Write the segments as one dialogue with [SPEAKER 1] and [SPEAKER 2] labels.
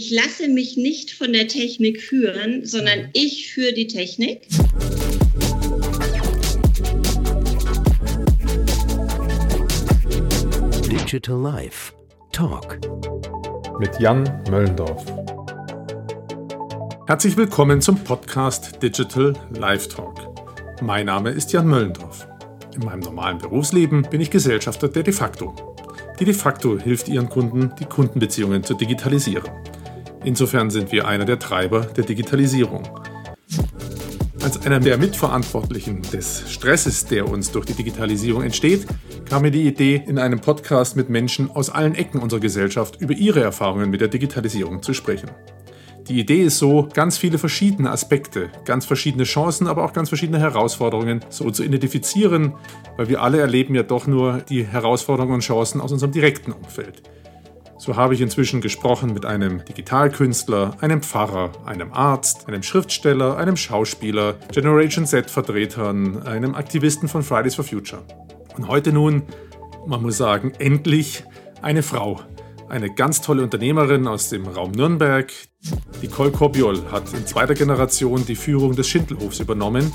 [SPEAKER 1] Ich lasse mich nicht von der Technik führen, sondern mhm. ich führe die Technik.
[SPEAKER 2] Digital Life Talk
[SPEAKER 3] mit Jan Möllendorf. Herzlich willkommen zum Podcast Digital Life Talk. Mein Name ist Jan Möllendorf. In meinem normalen Berufsleben bin ich Gesellschafter der De facto. Die De facto hilft ihren Kunden, die Kundenbeziehungen zu digitalisieren. Insofern sind wir einer der Treiber der Digitalisierung. Als einer der Mitverantwortlichen des Stresses, der uns durch die Digitalisierung entsteht, kam mir die Idee, in einem Podcast mit Menschen aus allen Ecken unserer Gesellschaft über ihre Erfahrungen mit der Digitalisierung zu sprechen. Die Idee ist so, ganz viele verschiedene Aspekte, ganz verschiedene Chancen, aber auch ganz verschiedene Herausforderungen so zu identifizieren, weil wir alle erleben ja doch nur die Herausforderungen und Chancen aus unserem direkten Umfeld. So habe ich inzwischen gesprochen mit einem Digitalkünstler, einem Pfarrer, einem Arzt, einem Schriftsteller, einem Schauspieler, Generation Z-Vertretern, einem Aktivisten von Fridays for Future. Und heute nun, man muss sagen, endlich eine Frau. Eine ganz tolle Unternehmerin aus dem Raum Nürnberg. Nicole Kobiol hat in zweiter Generation die Führung des Schindelhofs übernommen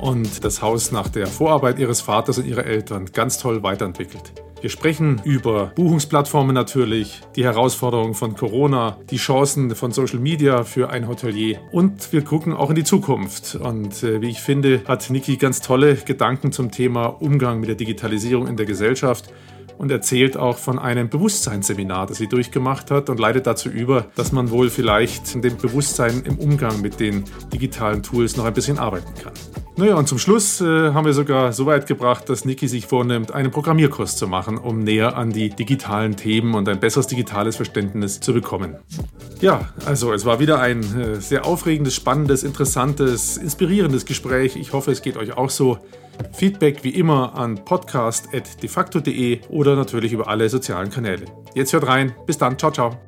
[SPEAKER 3] und das Haus nach der Vorarbeit ihres Vaters und ihrer Eltern ganz toll weiterentwickelt. Wir sprechen über Buchungsplattformen natürlich, die Herausforderungen von Corona, die Chancen von Social Media für ein Hotelier und wir gucken auch in die Zukunft. Und äh, wie ich finde, hat Niki ganz tolle Gedanken zum Thema Umgang mit der Digitalisierung in der Gesellschaft und erzählt auch von einem Bewusstseinsseminar, das sie durchgemacht hat und leitet dazu über, dass man wohl vielleicht in dem Bewusstsein im Umgang mit den digitalen Tools noch ein bisschen arbeiten kann. Naja, und zum Schluss äh, haben wir sogar so weit gebracht, dass Niki sich vornimmt, einen Programmierkurs zu machen, um näher an die digitalen Themen und ein besseres digitales Verständnis zu bekommen. Ja, also es war wieder ein äh, sehr aufregendes, spannendes, interessantes, inspirierendes Gespräch. Ich hoffe, es geht euch auch so. Feedback wie immer an podcast.defacto.de oder natürlich über alle sozialen Kanäle. Jetzt hört rein. Bis dann. Ciao, ciao.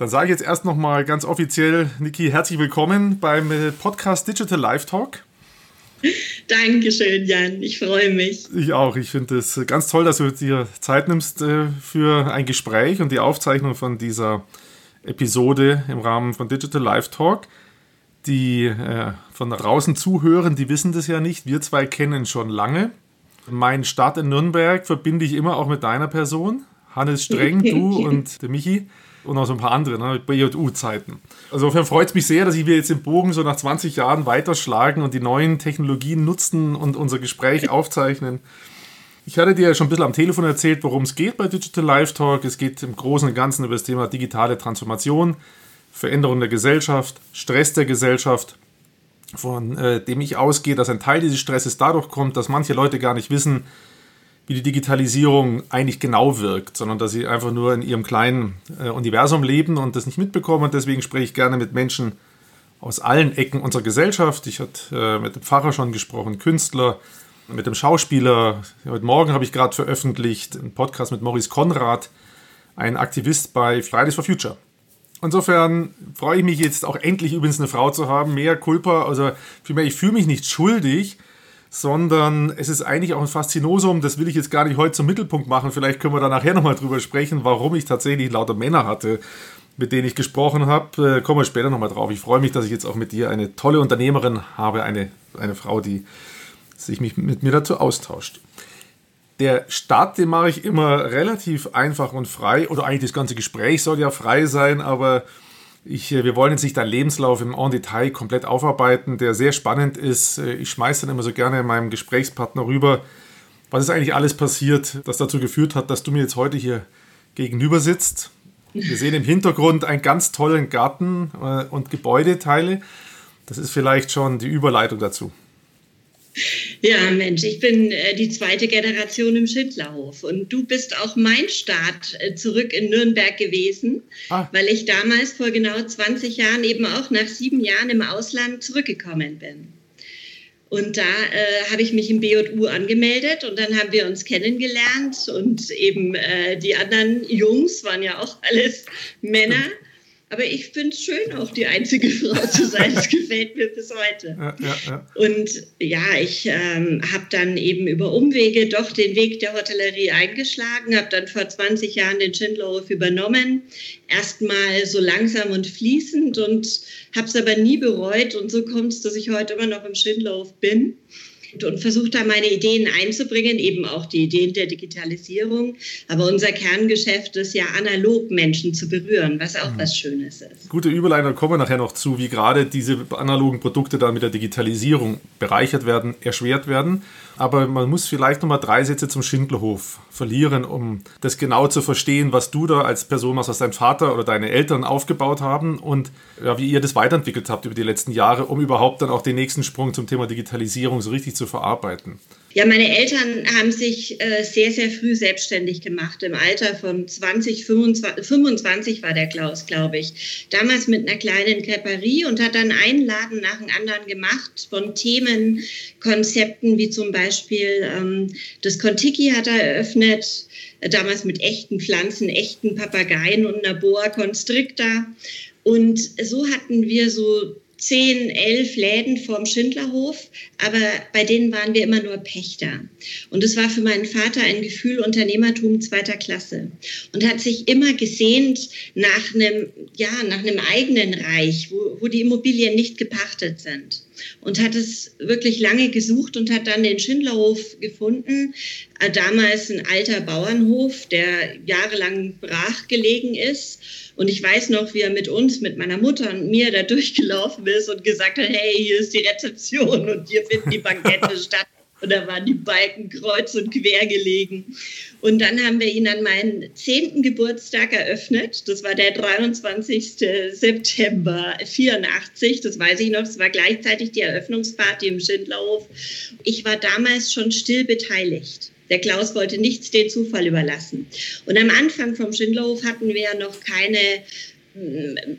[SPEAKER 3] Dann sage ich jetzt erst nochmal ganz offiziell, Niki, herzlich willkommen beim äh, Podcast Digital Live Talk.
[SPEAKER 1] Dankeschön, Jan. Ich freue mich.
[SPEAKER 3] Ich auch. Ich finde es ganz toll, dass du dir Zeit nimmst äh, für ein Gespräch und die Aufzeichnung von dieser Episode im Rahmen von Digital Live Talk. Die äh, von draußen zuhören, die wissen das ja nicht. Wir zwei kennen schon lange. Mein Start in Nürnberg verbinde ich immer auch mit deiner Person. Hannes Streng, du und der Michi und noch so ein paar andere, ne, BJU-Zeiten. Insofern freut es mich sehr, dass wir jetzt den Bogen so nach 20 Jahren weiterschlagen und die neuen Technologien nutzen und unser Gespräch aufzeichnen. Ich hatte dir ja schon ein bisschen am Telefon erzählt, worum es geht bei Digital Live Talk. Es geht im Großen und Ganzen über das Thema digitale Transformation, Veränderung der Gesellschaft, Stress der Gesellschaft, von äh, dem ich ausgehe, dass ein Teil dieses Stresses dadurch kommt, dass manche Leute gar nicht wissen, wie die Digitalisierung eigentlich genau wirkt, sondern dass sie einfach nur in ihrem kleinen äh, Universum leben und das nicht mitbekommen. Und deswegen spreche ich gerne mit Menschen aus allen Ecken unserer Gesellschaft. Ich hatte äh, mit dem Pfarrer schon gesprochen, Künstler, mit dem Schauspieler. Heute Morgen habe ich gerade veröffentlicht einen Podcast mit Maurice Konrad, ein Aktivist bei Fridays for Future. Insofern freue ich mich jetzt auch endlich übrigens eine Frau zu haben, mehr Culpa, also vielmehr, ich fühle mich nicht schuldig, sondern es ist eigentlich auch ein Faszinosum, das will ich jetzt gar nicht heute zum Mittelpunkt machen, vielleicht können wir da nachher nochmal drüber sprechen, warum ich tatsächlich lauter Männer hatte, mit denen ich gesprochen habe, äh, kommen wir später nochmal drauf. Ich freue mich, dass ich jetzt auch mit dir eine tolle Unternehmerin habe, eine, eine Frau, die sich mich, mit mir dazu austauscht. Der Start, den mache ich immer relativ einfach und frei, oder eigentlich das ganze Gespräch soll ja frei sein, aber ich, äh, wir wollen jetzt nicht deinen Lebenslauf im En Detail komplett aufarbeiten, der sehr spannend ist. Äh, ich schmeiße dann immer so gerne meinem Gesprächspartner rüber, was ist eigentlich alles passiert, das dazu geführt hat, dass du mir jetzt heute hier gegenüber sitzt. Wir sehen im Hintergrund einen ganz tollen Garten äh, und Gebäudeteile. Das ist vielleicht schon die Überleitung dazu.
[SPEAKER 1] Ja, Mensch, ich bin äh, die zweite Generation im Schindlerhof und du bist auch mein Start äh, zurück in Nürnberg gewesen, ah. weil ich damals vor genau 20 Jahren eben auch nach sieben Jahren im Ausland zurückgekommen bin. Und da äh, habe ich mich im BJU angemeldet und dann haben wir uns kennengelernt und eben äh, die anderen Jungs waren ja auch alles Männer. Aber ich finde es schön, auch die einzige Frau zu sein. Das gefällt mir bis heute. Ja, ja, ja. Und ja, ich ähm, habe dann eben über Umwege doch den Weg der Hotellerie eingeschlagen, habe dann vor 20 Jahren den Schindlerhof übernommen. Erstmal so langsam und fließend und habe es aber nie bereut. Und so kommt es, dass ich heute immer noch im Schindlerhof bin und versuche da meine Ideen einzubringen, eben auch die Ideen der Digitalisierung. Aber unser Kerngeschäft ist ja analog Menschen zu berühren, was auch mhm. was Schönes ist.
[SPEAKER 3] Gute Überleitung, kommen wir nachher noch zu, wie gerade diese analogen Produkte dann mit der Digitalisierung bereichert werden, erschwert werden. Aber man muss vielleicht nochmal drei Sätze zum Schindlerhof verlieren, um das genau zu verstehen, was du da als Person machst, was dein Vater oder deine Eltern aufgebaut haben und ja, wie ihr das weiterentwickelt habt über die letzten Jahre, um überhaupt dann auch den nächsten Sprung zum Thema Digitalisierung so richtig zu verarbeiten.
[SPEAKER 1] Ja, meine Eltern haben sich äh, sehr, sehr früh selbstständig gemacht. Im Alter von 20, 25, 25 war der Klaus, glaube ich. Damals mit einer kleinen Creperie und hat dann einen Laden nach dem anderen gemacht von Themen, Konzepten wie zum Beispiel ähm, das Kontiki hat er eröffnet, äh, damals mit echten Pflanzen, echten Papageien und einer Boa Constrictor. Und so hatten wir so zehn, elf Läden vorm Schindlerhof, aber bei denen waren wir immer nur Pächter. Und es war für meinen Vater ein Gefühl Unternehmertum zweiter Klasse und hat sich immer gesehnt nach einem, ja, nach einem eigenen Reich, wo, wo die Immobilien nicht gepachtet sind und hat es wirklich lange gesucht und hat dann den Schindlerhof gefunden. Äh, damals ein alter Bauernhof, der jahrelang brach gelegen ist. Und ich weiß noch, wie er mit uns, mit meiner Mutter und mir da durchgelaufen ist und gesagt hat, hey, hier ist die Rezeption und hier finden die Bankette statt. Und da waren die Balken kreuz und quer gelegen. Und dann haben wir ihn an meinen zehnten Geburtstag eröffnet. Das war der 23. September 84. Das weiß ich noch. Das war gleichzeitig die Eröffnungsparty im Schindlerhof. Ich war damals schon still beteiligt. Der Klaus wollte nichts den Zufall überlassen. Und am Anfang vom Schindlerhof hatten wir ja noch keine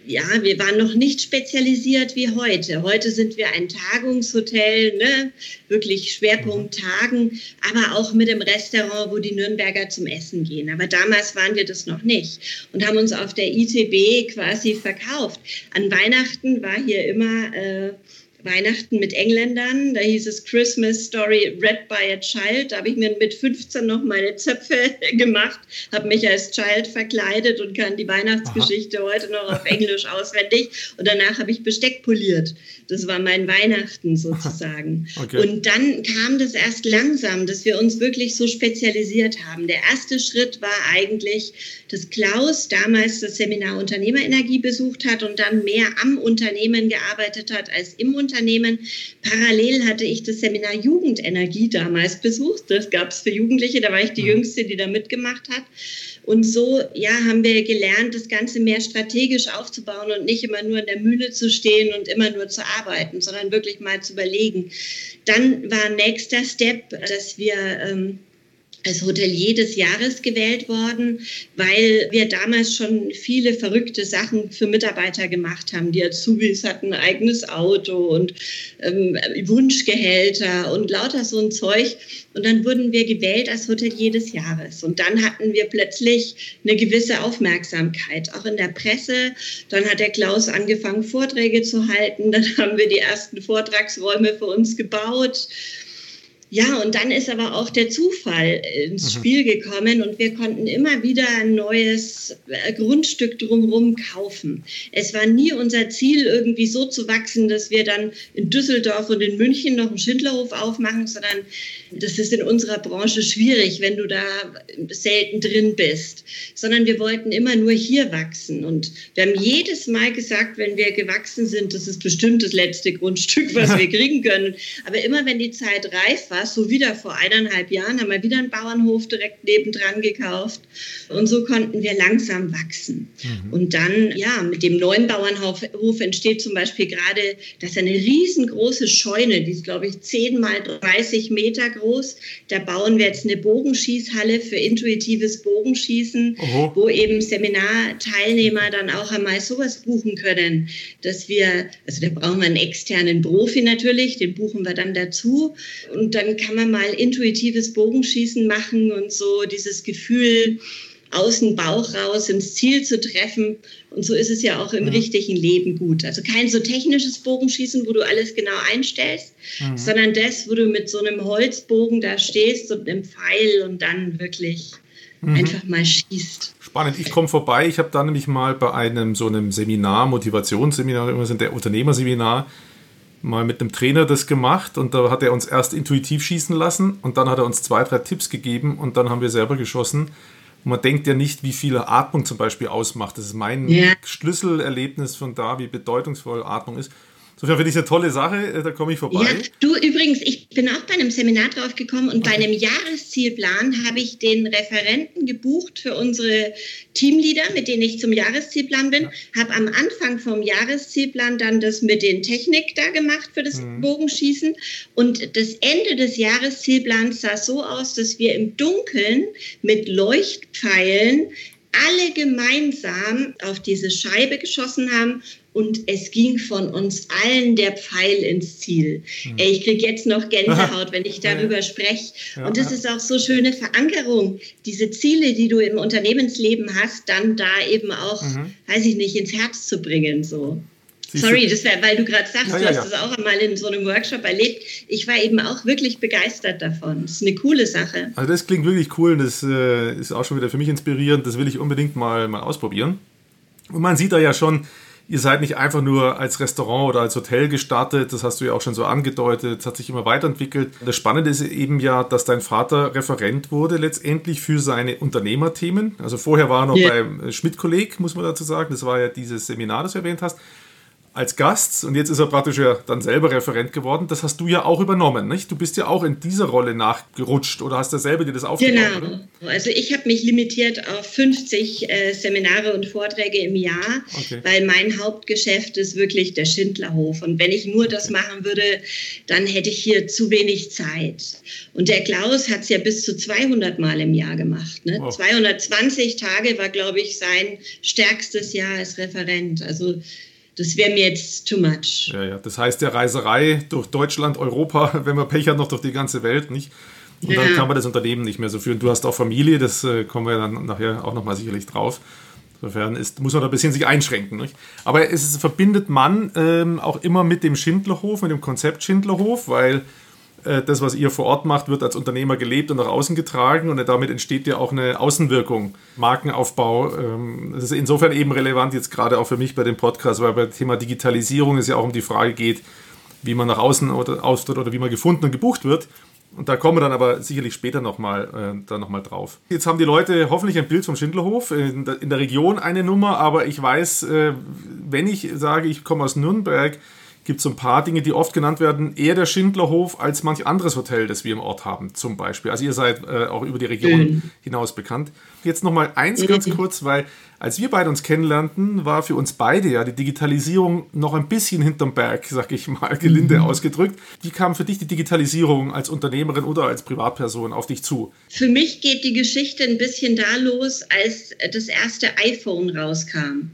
[SPEAKER 1] ja, wir waren noch nicht spezialisiert wie heute. Heute sind wir ein Tagungshotel, ne? wirklich Schwerpunkt Tagen, aber auch mit dem Restaurant, wo die Nürnberger zum Essen gehen. Aber damals waren wir das noch nicht und haben uns auf der ITB quasi verkauft. An Weihnachten war hier immer äh, Weihnachten mit Engländern. Da hieß es Christmas Story Read by a Child. Da habe ich mir mit 15 noch meine Zöpfe gemacht, habe mich als Child verkleidet und kann die Weihnachtsgeschichte Aha. heute noch auf Englisch auswendig. Und danach habe ich Besteck poliert. Das war mein Weihnachten sozusagen. Okay. Und dann kam das erst langsam, dass wir uns wirklich so spezialisiert haben. Der erste Schritt war eigentlich, dass Klaus damals das Seminar Unternehmerenergie besucht hat und dann mehr am Unternehmen gearbeitet hat als im Unternehmen. Parallel hatte ich das Seminar Jugendenergie damals besucht. Das gab es für Jugendliche, da war ich die mhm. Jüngste, die da mitgemacht hat. Und so ja, haben wir gelernt, das Ganze mehr strategisch aufzubauen und nicht immer nur in der Mühle zu stehen und immer nur zu arbeiten, sondern wirklich mal zu überlegen. Dann war nächster Step, dass wir ähm, als Hotelier des Jahres gewählt worden, weil wir damals schon viele verrückte Sachen für Mitarbeiter gemacht haben. Die Azubis hatten ein eigenes Auto und ähm, Wunschgehälter und lauter so ein Zeug. Und dann wurden wir gewählt als Hotelier des Jahres. Und dann hatten wir plötzlich eine gewisse Aufmerksamkeit, auch in der Presse. Dann hat der Klaus angefangen, Vorträge zu halten. Dann haben wir die ersten Vortragsräume für uns gebaut. Ja, und dann ist aber auch der Zufall ins mhm. Spiel gekommen und wir konnten immer wieder ein neues äh, Grundstück drumherum kaufen. Es war nie unser Ziel, irgendwie so zu wachsen, dass wir dann in Düsseldorf und in München noch einen Schindlerhof aufmachen, sondern das ist in unserer Branche schwierig, wenn du da selten drin bist. Sondern wir wollten immer nur hier wachsen. Und wir haben jedes Mal gesagt, wenn wir gewachsen sind, das ist bestimmt das letzte Grundstück, was wir kriegen können. Aber immer wenn die Zeit reif war, so wieder vor eineinhalb Jahren, haben wir wieder einen Bauernhof direkt nebendran gekauft. Und so konnten wir langsam wachsen. Mhm. Und dann, ja, mit dem neuen Bauernhof entsteht zum Beispiel gerade, das ist eine riesengroße Scheune, die ist, glaube ich, 10 mal 30 Meter groß. Da bauen wir jetzt eine Bogenschießhalle für intuitives Bogenschießen, Oho. wo eben Seminarteilnehmer dann auch einmal sowas buchen können, dass wir, also da brauchen wir einen externen Profi natürlich, den buchen wir dann dazu. Und dann kann man mal intuitives Bogenschießen machen und so dieses Gefühl aus dem Bauch raus ins Ziel zu treffen. Und so ist es ja auch im mhm. richtigen Leben gut. Also kein so technisches Bogenschießen, wo du alles genau einstellst, mhm. sondern das, wo du mit so einem Holzbogen da stehst und einem Pfeil und dann wirklich mhm. einfach mal schießt.
[SPEAKER 3] Spannend. Ich komme vorbei. Ich habe da nämlich mal bei einem so einem Seminar, Motivationsseminar, immer sind der Unternehmerseminar, mal mit einem Trainer das gemacht und da hat er uns erst intuitiv schießen lassen und dann hat er uns zwei, drei Tipps gegeben und dann haben wir selber geschossen. Und man denkt ja nicht, wie viel Atmung zum Beispiel ausmacht. Das ist mein ja. Schlüsselerlebnis von da, wie bedeutungsvoll Atmung ist. Insofern finde ich eine tolle Sache, äh, da komme ich vorbei. Ja,
[SPEAKER 1] du übrigens, ich bin auch bei einem Seminar drauf gekommen und bei einem Jahreszielplan habe ich den Referenten gebucht für unsere Teamleader, mit denen ich zum Jahreszielplan bin. Ja. Habe am Anfang vom Jahreszielplan dann das mit den Technik da gemacht für das mhm. Bogenschießen. Und das Ende des Jahreszielplans sah so aus, dass wir im Dunkeln mit Leuchtpfeilen alle gemeinsam auf diese Scheibe geschossen haben und es ging von uns allen der Pfeil ins Ziel. Hm. Ich kriege jetzt noch Gänsehaut, wenn ich darüber ja. spreche. Ja, und das ja. ist auch so schöne Verankerung, diese Ziele, die du im Unternehmensleben hast, dann da eben auch, mhm. weiß ich nicht, ins Herz zu bringen. So. Sorry, das wär, weil du gerade sagst, du hast das auch einmal in so einem Workshop erlebt. Ich war eben auch wirklich begeistert davon. Das ist eine coole Sache.
[SPEAKER 3] Also das klingt wirklich cool und das äh, ist auch schon wieder für mich inspirierend. Das will ich unbedingt mal, mal ausprobieren. Und man sieht da ja schon, ihr seid nicht einfach nur als Restaurant oder als Hotel gestartet, das hast du ja auch schon so angedeutet, es hat sich immer weiterentwickelt. Das Spannende ist eben ja, dass dein Vater Referent wurde letztendlich für seine Unternehmerthemen. Also vorher war er noch yeah. beim Schmidt-Kolleg, muss man dazu sagen, das war ja dieses Seminar, das du erwähnt hast als Gast und jetzt ist er praktisch ja dann selber Referent geworden. Das hast du ja auch übernommen, nicht? Du bist ja auch in dieser Rolle nachgerutscht oder hast du selber dir das aufgebaut? Genau.
[SPEAKER 1] Oder? Also ich habe mich limitiert auf 50 äh, Seminare und Vorträge im Jahr, okay. weil mein Hauptgeschäft ist wirklich der Schindlerhof. Und wenn ich nur das machen würde, dann hätte ich hier zu wenig Zeit. Und der Klaus hat es ja bis zu 200 Mal im Jahr gemacht. Ne? Wow. 220 Tage war, glaube ich, sein stärkstes Jahr als Referent. Also das wäre mir jetzt too much.
[SPEAKER 3] Ja, ja. Das heißt, der Reiserei durch Deutschland, Europa, wenn man Pech hat, noch durch die ganze Welt, nicht? Und ja. dann kann man das Unternehmen nicht mehr so führen. Du hast auch Familie, das äh, kommen wir dann nachher auch nochmal sicherlich drauf. Insofern ist, muss man da ein bisschen sich einschränken. Nicht? Aber es verbindet man ähm, auch immer mit dem Schindlerhof, mit dem Konzept Schindlerhof, weil das, was ihr vor Ort macht, wird als Unternehmer gelebt und nach außen getragen und damit entsteht ja auch eine Außenwirkung, Markenaufbau. Ähm, das ist insofern eben relevant jetzt gerade auch für mich bei dem Podcast, weil beim Thema Digitalisierung es ja auch um die Frage geht, wie man nach außen auftritt oder wie man gefunden und gebucht wird. Und da kommen wir dann aber sicherlich später nochmal äh, noch drauf. Jetzt haben die Leute hoffentlich ein Bild vom Schindlerhof, in der, in der Region eine Nummer, aber ich weiß, äh, wenn ich sage, ich komme aus Nürnberg, gibt es so ein paar Dinge, die oft genannt werden, eher der Schindlerhof als manch anderes Hotel, das wir im Ort haben, zum Beispiel. Also ihr seid äh, auch über die Region mhm. hinaus bekannt. Jetzt nochmal eins ganz kurz, weil als wir beide uns kennenlernten, war für uns beide ja die Digitalisierung noch ein bisschen hinterm Berg, sag ich mal, gelinde mhm. ausgedrückt. Wie kam für dich die Digitalisierung als Unternehmerin oder als Privatperson auf dich zu?
[SPEAKER 1] Für mich geht die Geschichte ein bisschen da los, als das erste iPhone rauskam.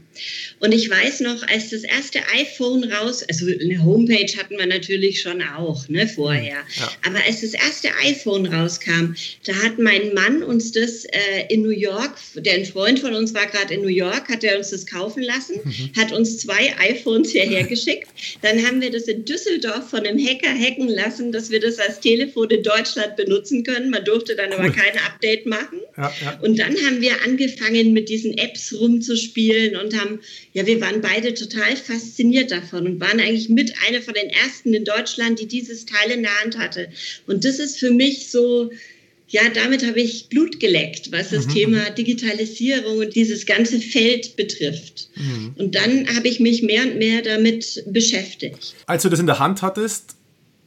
[SPEAKER 1] Und ich weiß noch, als das erste iPhone raus, also eine Homepage hatten wir natürlich schon auch, ne, vorher. Ja. Aber als das erste iPhone rauskam, da hat mein Mann uns das äh, in New York, der ein Freund von uns war gerade in New York, hat er uns das kaufen lassen, mhm. hat uns zwei iPhones hierher geschickt. Dann haben wir das in Düsseldorf von einem Hacker hacken lassen, dass wir das als Telefon in Deutschland benutzen können. Man durfte dann cool. aber kein Update machen. Ja, ja. Und dann haben wir angefangen, mit diesen Apps rumzuspielen und haben, ja, wir waren beide total fasziniert davon und waren eigentlich mit einer von den ersten in Deutschland, die dieses Teil in der Hand hatte. Und das ist für mich so, ja, damit habe ich Blut geleckt, was das mhm. Thema Digitalisierung und dieses ganze Feld betrifft. Mhm. Und dann habe ich mich mehr und mehr damit beschäftigt.
[SPEAKER 3] Als du das in der Hand hattest,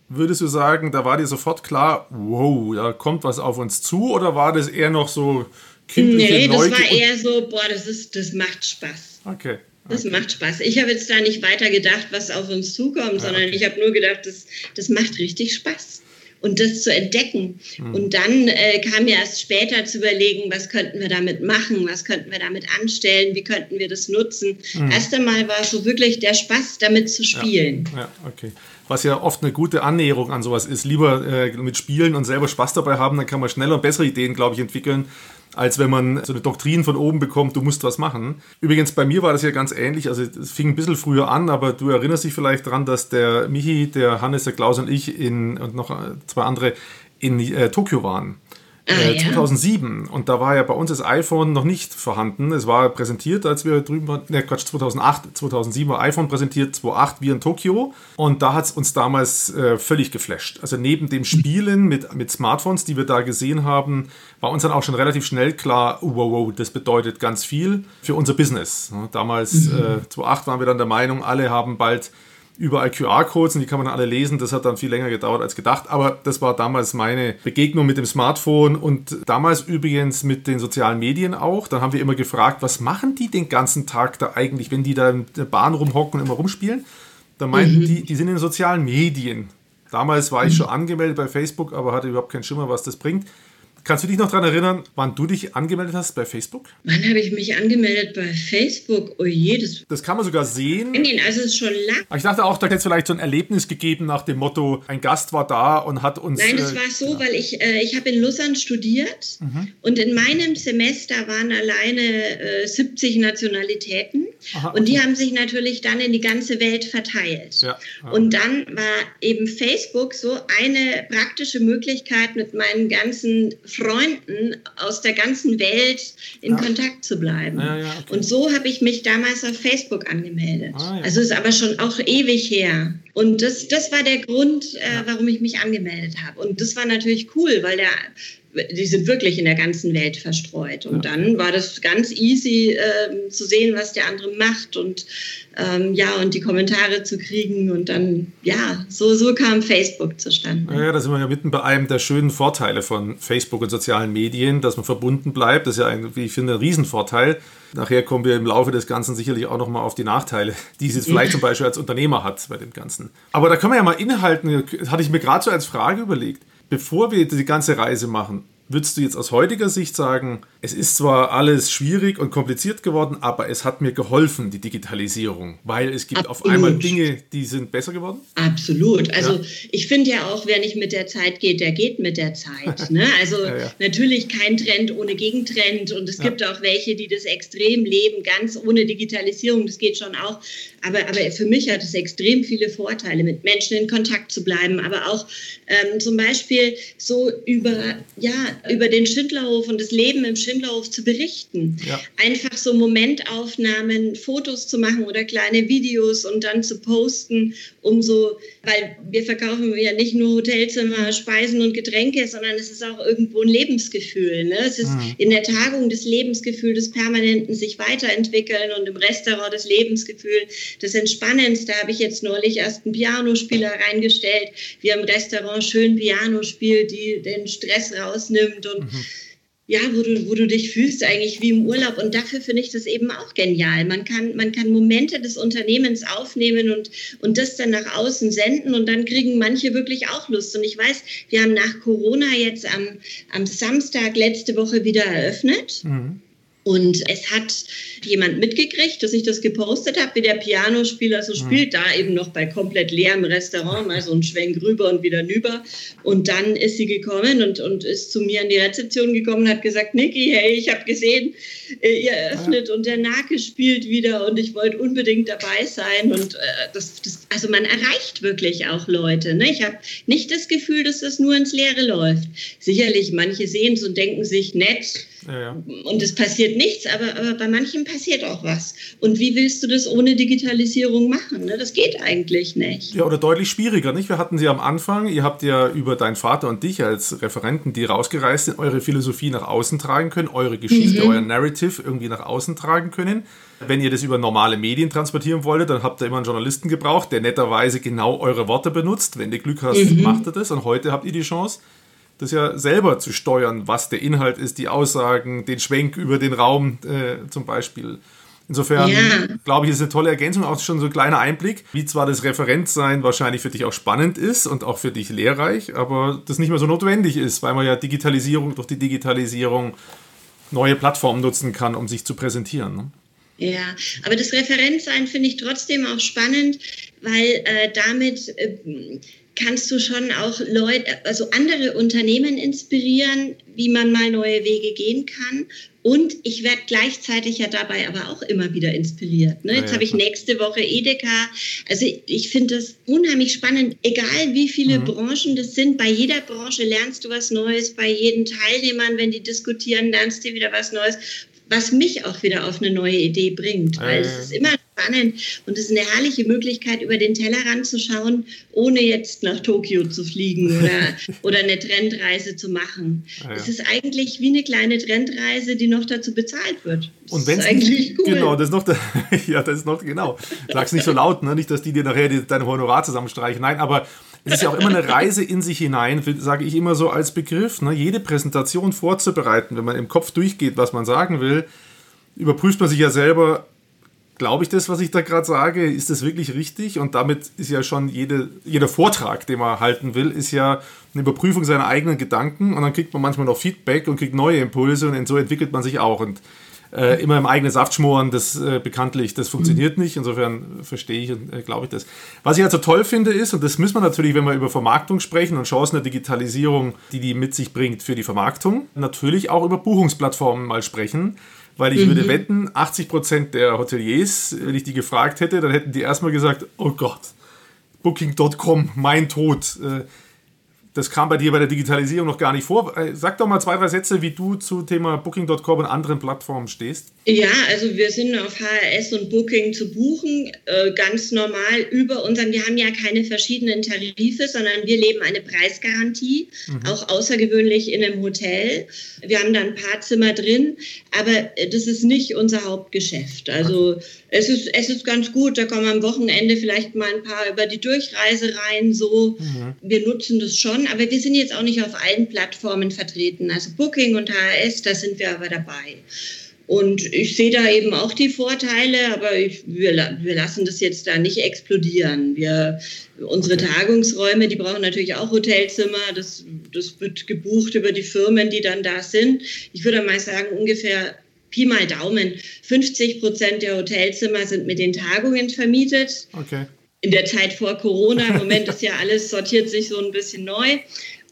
[SPEAKER 3] würdest du sagen, da war dir sofort klar, wow, da kommt was auf uns zu oder war das eher noch so kindliche Nee,
[SPEAKER 1] das Neugier war eher so, boah, das, ist, das macht Spaß.
[SPEAKER 3] Okay.
[SPEAKER 1] Das macht Spaß. Ich habe jetzt da nicht weiter gedacht, was auf uns zukommt, ja, sondern okay. ich habe nur gedacht, das, das macht richtig Spaß und das zu entdecken. Mhm. Und dann äh, kam mir erst später zu überlegen, was könnten wir damit machen, was könnten wir damit anstellen, wie könnten wir das nutzen. Mhm. Erst einmal war es so wirklich der Spaß, damit zu spielen.
[SPEAKER 3] Ja, ja okay. Was ja oft eine gute Annäherung an sowas ist. Lieber äh, mit Spielen und selber Spaß dabei haben, dann kann man schneller und bessere Ideen, glaube ich, entwickeln, als wenn man so eine Doktrin von oben bekommt, du musst was machen. Übrigens, bei mir war das ja ganz ähnlich. Also es fing ein bisschen früher an, aber du erinnerst dich vielleicht daran, dass der Michi, der Hannes, der Klaus und ich in, und noch zwei andere in äh, Tokio waren. Ah, äh, 2007 und da war ja bei uns das iPhone noch nicht vorhanden. Es war präsentiert, als wir drüben waren, ne Quatsch, 2008, 2007 war iPhone präsentiert, 2008 wir in Tokio und da hat es uns damals äh, völlig geflasht. Also neben dem Spielen mit, mit Smartphones, die wir da gesehen haben, war uns dann auch schon relativ schnell klar, oh, wow, wow, das bedeutet ganz viel für unser Business. Damals, mhm. äh, 2008 waren wir dann der Meinung, alle haben bald überall QR-Codes und die kann man alle lesen. Das hat dann viel länger gedauert als gedacht. Aber das war damals meine Begegnung mit dem Smartphone und damals übrigens mit den sozialen Medien auch. Dann haben wir immer gefragt, was machen die den ganzen Tag da eigentlich, wenn die da in der Bahn rumhocken und immer rumspielen? Da meinten mhm. die, die sind in den sozialen Medien. Damals war ich schon angemeldet bei Facebook, aber hatte überhaupt keinen Schimmer, was das bringt. Kannst du dich noch daran erinnern, wann du dich angemeldet hast bei Facebook?
[SPEAKER 1] Wann habe ich mich angemeldet bei Facebook? Oh je, das,
[SPEAKER 3] das kann man sogar sehen.
[SPEAKER 1] Also es ist schon lang.
[SPEAKER 3] ich dachte auch, da hätte es vielleicht so ein Erlebnis gegeben nach dem Motto, ein Gast war da und hat uns...
[SPEAKER 1] Nein, es äh, war so, ja. weil ich, äh, ich habe in Lausanne studiert mhm. und in meinem Semester waren alleine äh, 70 Nationalitäten Aha, okay. und die haben sich natürlich dann in die ganze Welt verteilt. Ja. Und dann war eben Facebook so eine praktische Möglichkeit mit meinen ganzen Freunden aus der ganzen Welt in ja. Kontakt zu bleiben. Ja, ja, okay. Und so habe ich mich damals auf Facebook angemeldet. Ah, also ist aber schon auch ewig her. Und das, das war der Grund, äh, warum ich mich angemeldet habe. Und das war natürlich cool, weil der die sind wirklich in der ganzen Welt verstreut. Und ja. dann war das ganz easy äh, zu sehen, was der andere macht und ähm, ja, und die Kommentare zu kriegen. Und dann, ja, so, so kam Facebook zustande.
[SPEAKER 3] Ja, da sind wir ja mitten bei einem der schönen Vorteile von Facebook und sozialen Medien, dass man verbunden bleibt. Das ist ja, ein, wie ich finde, ein Riesenvorteil. Nachher kommen wir im Laufe des Ganzen sicherlich auch nochmal auf die Nachteile, die es jetzt vielleicht zum Beispiel als Unternehmer hat bei dem Ganzen. Aber da können wir ja mal inhalten, hatte ich mir gerade so als Frage überlegt bevor wir die ganze Reise machen, würdest du jetzt aus heutiger Sicht sagen, es ist zwar alles schwierig und kompliziert geworden, aber es hat mir geholfen, die Digitalisierung, weil es gibt Absolut. auf einmal Dinge, die sind besser geworden?
[SPEAKER 1] Absolut. Also ja. ich finde ja auch, wer nicht mit der Zeit geht, der geht mit der Zeit. Ne? Also ja, ja. natürlich kein Trend ohne Gegentrend und es gibt auch welche, die das extrem leben, ganz ohne Digitalisierung, das geht schon auch. Aber, aber für mich hat es extrem viele Vorteile, mit Menschen in Kontakt zu bleiben, aber auch ähm, zum Beispiel so über, ja, über den Schindlerhof und das Leben im Schindlerhof zu berichten. Ja. Einfach so Momentaufnahmen, Fotos zu machen oder kleine Videos und dann zu posten, um so, weil wir verkaufen ja nicht nur Hotelzimmer, Speisen und Getränke, sondern es ist auch irgendwo ein Lebensgefühl. Ne? Es ist mhm. in der Tagung das Lebensgefühl des permanenten sich weiterentwickeln und im Restaurant das Lebensgefühl des Entspannens. Da habe ich jetzt neulich erst einen Pianospieler reingestellt, wie im Restaurant schön Piano spielt, die den Stress rausnimmt nimmt und mhm. Ja, wo du, wo du dich fühlst eigentlich wie im Urlaub. Und dafür finde ich das eben auch genial. Man kann, man kann Momente des Unternehmens aufnehmen und, und das dann nach außen senden und dann kriegen manche wirklich auch Lust. Und ich weiß, wir haben nach Corona jetzt am, am Samstag letzte Woche wieder eröffnet. Mhm. Und es hat jemand mitgekriegt, dass ich das gepostet habe, wie der Pianospieler so hm. spielt, da eben noch bei komplett leerem Restaurant, mal so ein Schwenk rüber und wieder nüber. Und dann ist sie gekommen und, und ist zu mir in die Rezeption gekommen und hat gesagt, Niki, hey, ich habe gesehen, äh, ihr eröffnet und der Nake spielt wieder und ich wollte unbedingt dabei sein. Und äh, das, das, also man erreicht wirklich auch Leute. Ne? Ich habe nicht das Gefühl, dass das nur ins Leere läuft. Sicherlich, manche sehen es und denken sich, nett, ja, ja. Und es passiert nichts, aber, aber bei manchen passiert auch was. Und wie willst du das ohne Digitalisierung machen? Ne? Das geht eigentlich nicht.
[SPEAKER 3] Ja, oder deutlich schwieriger, nicht? Wir hatten sie am Anfang, ihr habt ja über deinen Vater und dich als Referenten, die rausgereist sind, eure Philosophie nach außen tragen können, eure Geschichte, mhm. euer Narrative irgendwie nach außen tragen können. Wenn ihr das über normale Medien transportieren wolltet, dann habt ihr immer einen Journalisten gebraucht, der netterweise genau eure Worte benutzt. Wenn du Glück hast, mhm. macht er das. Und heute habt ihr die Chance, das ja selber zu steuern, was der Inhalt ist, die Aussagen, den Schwenk über den Raum äh, zum Beispiel. Insofern ja. glaube ich, ist eine tolle Ergänzung, auch schon so ein kleiner Einblick, wie zwar das Referenzsein wahrscheinlich für dich auch spannend ist und auch für dich lehrreich, aber das nicht mehr so notwendig ist, weil man ja Digitalisierung durch die Digitalisierung neue Plattformen nutzen kann, um sich zu präsentieren. Ne?
[SPEAKER 1] Ja, aber das Referenzsein finde ich trotzdem auch spannend, weil äh, damit äh, kannst du schon auch Leute, also andere Unternehmen inspirieren, wie man mal neue Wege gehen kann. Und ich werde gleichzeitig ja dabei aber auch immer wieder inspiriert. Ne? Jetzt ah, ja, habe ich nächste Woche Edeka. Also ich, finde das unheimlich spannend, egal wie viele mhm. Branchen das sind. Bei jeder Branche lernst du was Neues, bei jedem Teilnehmern, wenn die diskutieren, lernst du wieder was Neues, was mich auch wieder auf eine neue Idee bringt. Weil es ist immer spannend und es ist eine herrliche Möglichkeit, über den Tellerrand zu schauen, ohne jetzt nach Tokio zu fliegen oder, oder eine Trendreise zu machen. Ah, ja. Es ist eigentlich wie eine kleine Trendreise, die noch dazu bezahlt wird.
[SPEAKER 3] Das und wenn es eigentlich cool. Genau, das ist noch, ja, das ist noch, genau. Sag's nicht so laut, ne? nicht, dass die dir nachher dein Honorar zusammenstreichen. Nein, aber es ist ja auch immer eine Reise in sich hinein, sage ich immer so als Begriff. Ne? Jede Präsentation vorzubereiten, wenn man im Kopf durchgeht, was man sagen will, überprüft man sich ja selber, glaube ich das, was ich da gerade sage? Ist das wirklich richtig? Und damit ist ja schon jede, jeder Vortrag, den man halten will, ist ja eine Überprüfung seiner eigenen Gedanken und dann kriegt man manchmal noch Feedback und kriegt neue Impulse und so entwickelt man sich auch. Und äh, immer im eigenen Saft schmoren, das äh, bekanntlich, das funktioniert nicht. Insofern verstehe ich und äh, glaube ich das. Was ich also toll finde ist, und das müssen wir natürlich, wenn wir über Vermarktung sprechen und Chancen der Digitalisierung, die die mit sich bringt für die Vermarktung, natürlich auch über Buchungsplattformen mal sprechen. Weil ich mhm. würde wetten, 80 Prozent der Hoteliers, wenn ich die gefragt hätte, dann hätten die erstmal gesagt, oh Gott, Booking.com, mein Tod. Das kam bei dir bei der Digitalisierung noch gar nicht vor. Äh, sag doch mal zwei, drei Sätze, wie du zu Thema Booking.com und anderen Plattformen stehst.
[SPEAKER 1] Ja, also wir sind auf HRS und Booking zu buchen, äh, ganz normal über unseren, wir haben ja keine verschiedenen Tarife, sondern wir leben eine Preisgarantie, mhm. auch außergewöhnlich in einem Hotel. Wir haben da ein paar Zimmer drin, aber das ist nicht unser Hauptgeschäft. Also okay. es, ist, es ist ganz gut, da kommen am Wochenende vielleicht mal ein paar über die Durchreise rein, so. Mhm. Wir nutzen das schon, aber wir sind jetzt auch nicht auf allen Plattformen vertreten. Also Booking und HRS, da sind wir aber dabei. Und ich sehe da eben auch die Vorteile, aber ich, wir, wir lassen das jetzt da nicht explodieren. Wir, unsere okay. Tagungsräume, die brauchen natürlich auch Hotelzimmer. Das, das wird gebucht über die Firmen, die dann da sind. Ich würde mal sagen, ungefähr Pi mal Daumen, 50 Prozent der Hotelzimmer sind mit den Tagungen vermietet. Okay. In der Zeit vor Corona, im Moment ist ja alles sortiert sich so ein bisschen neu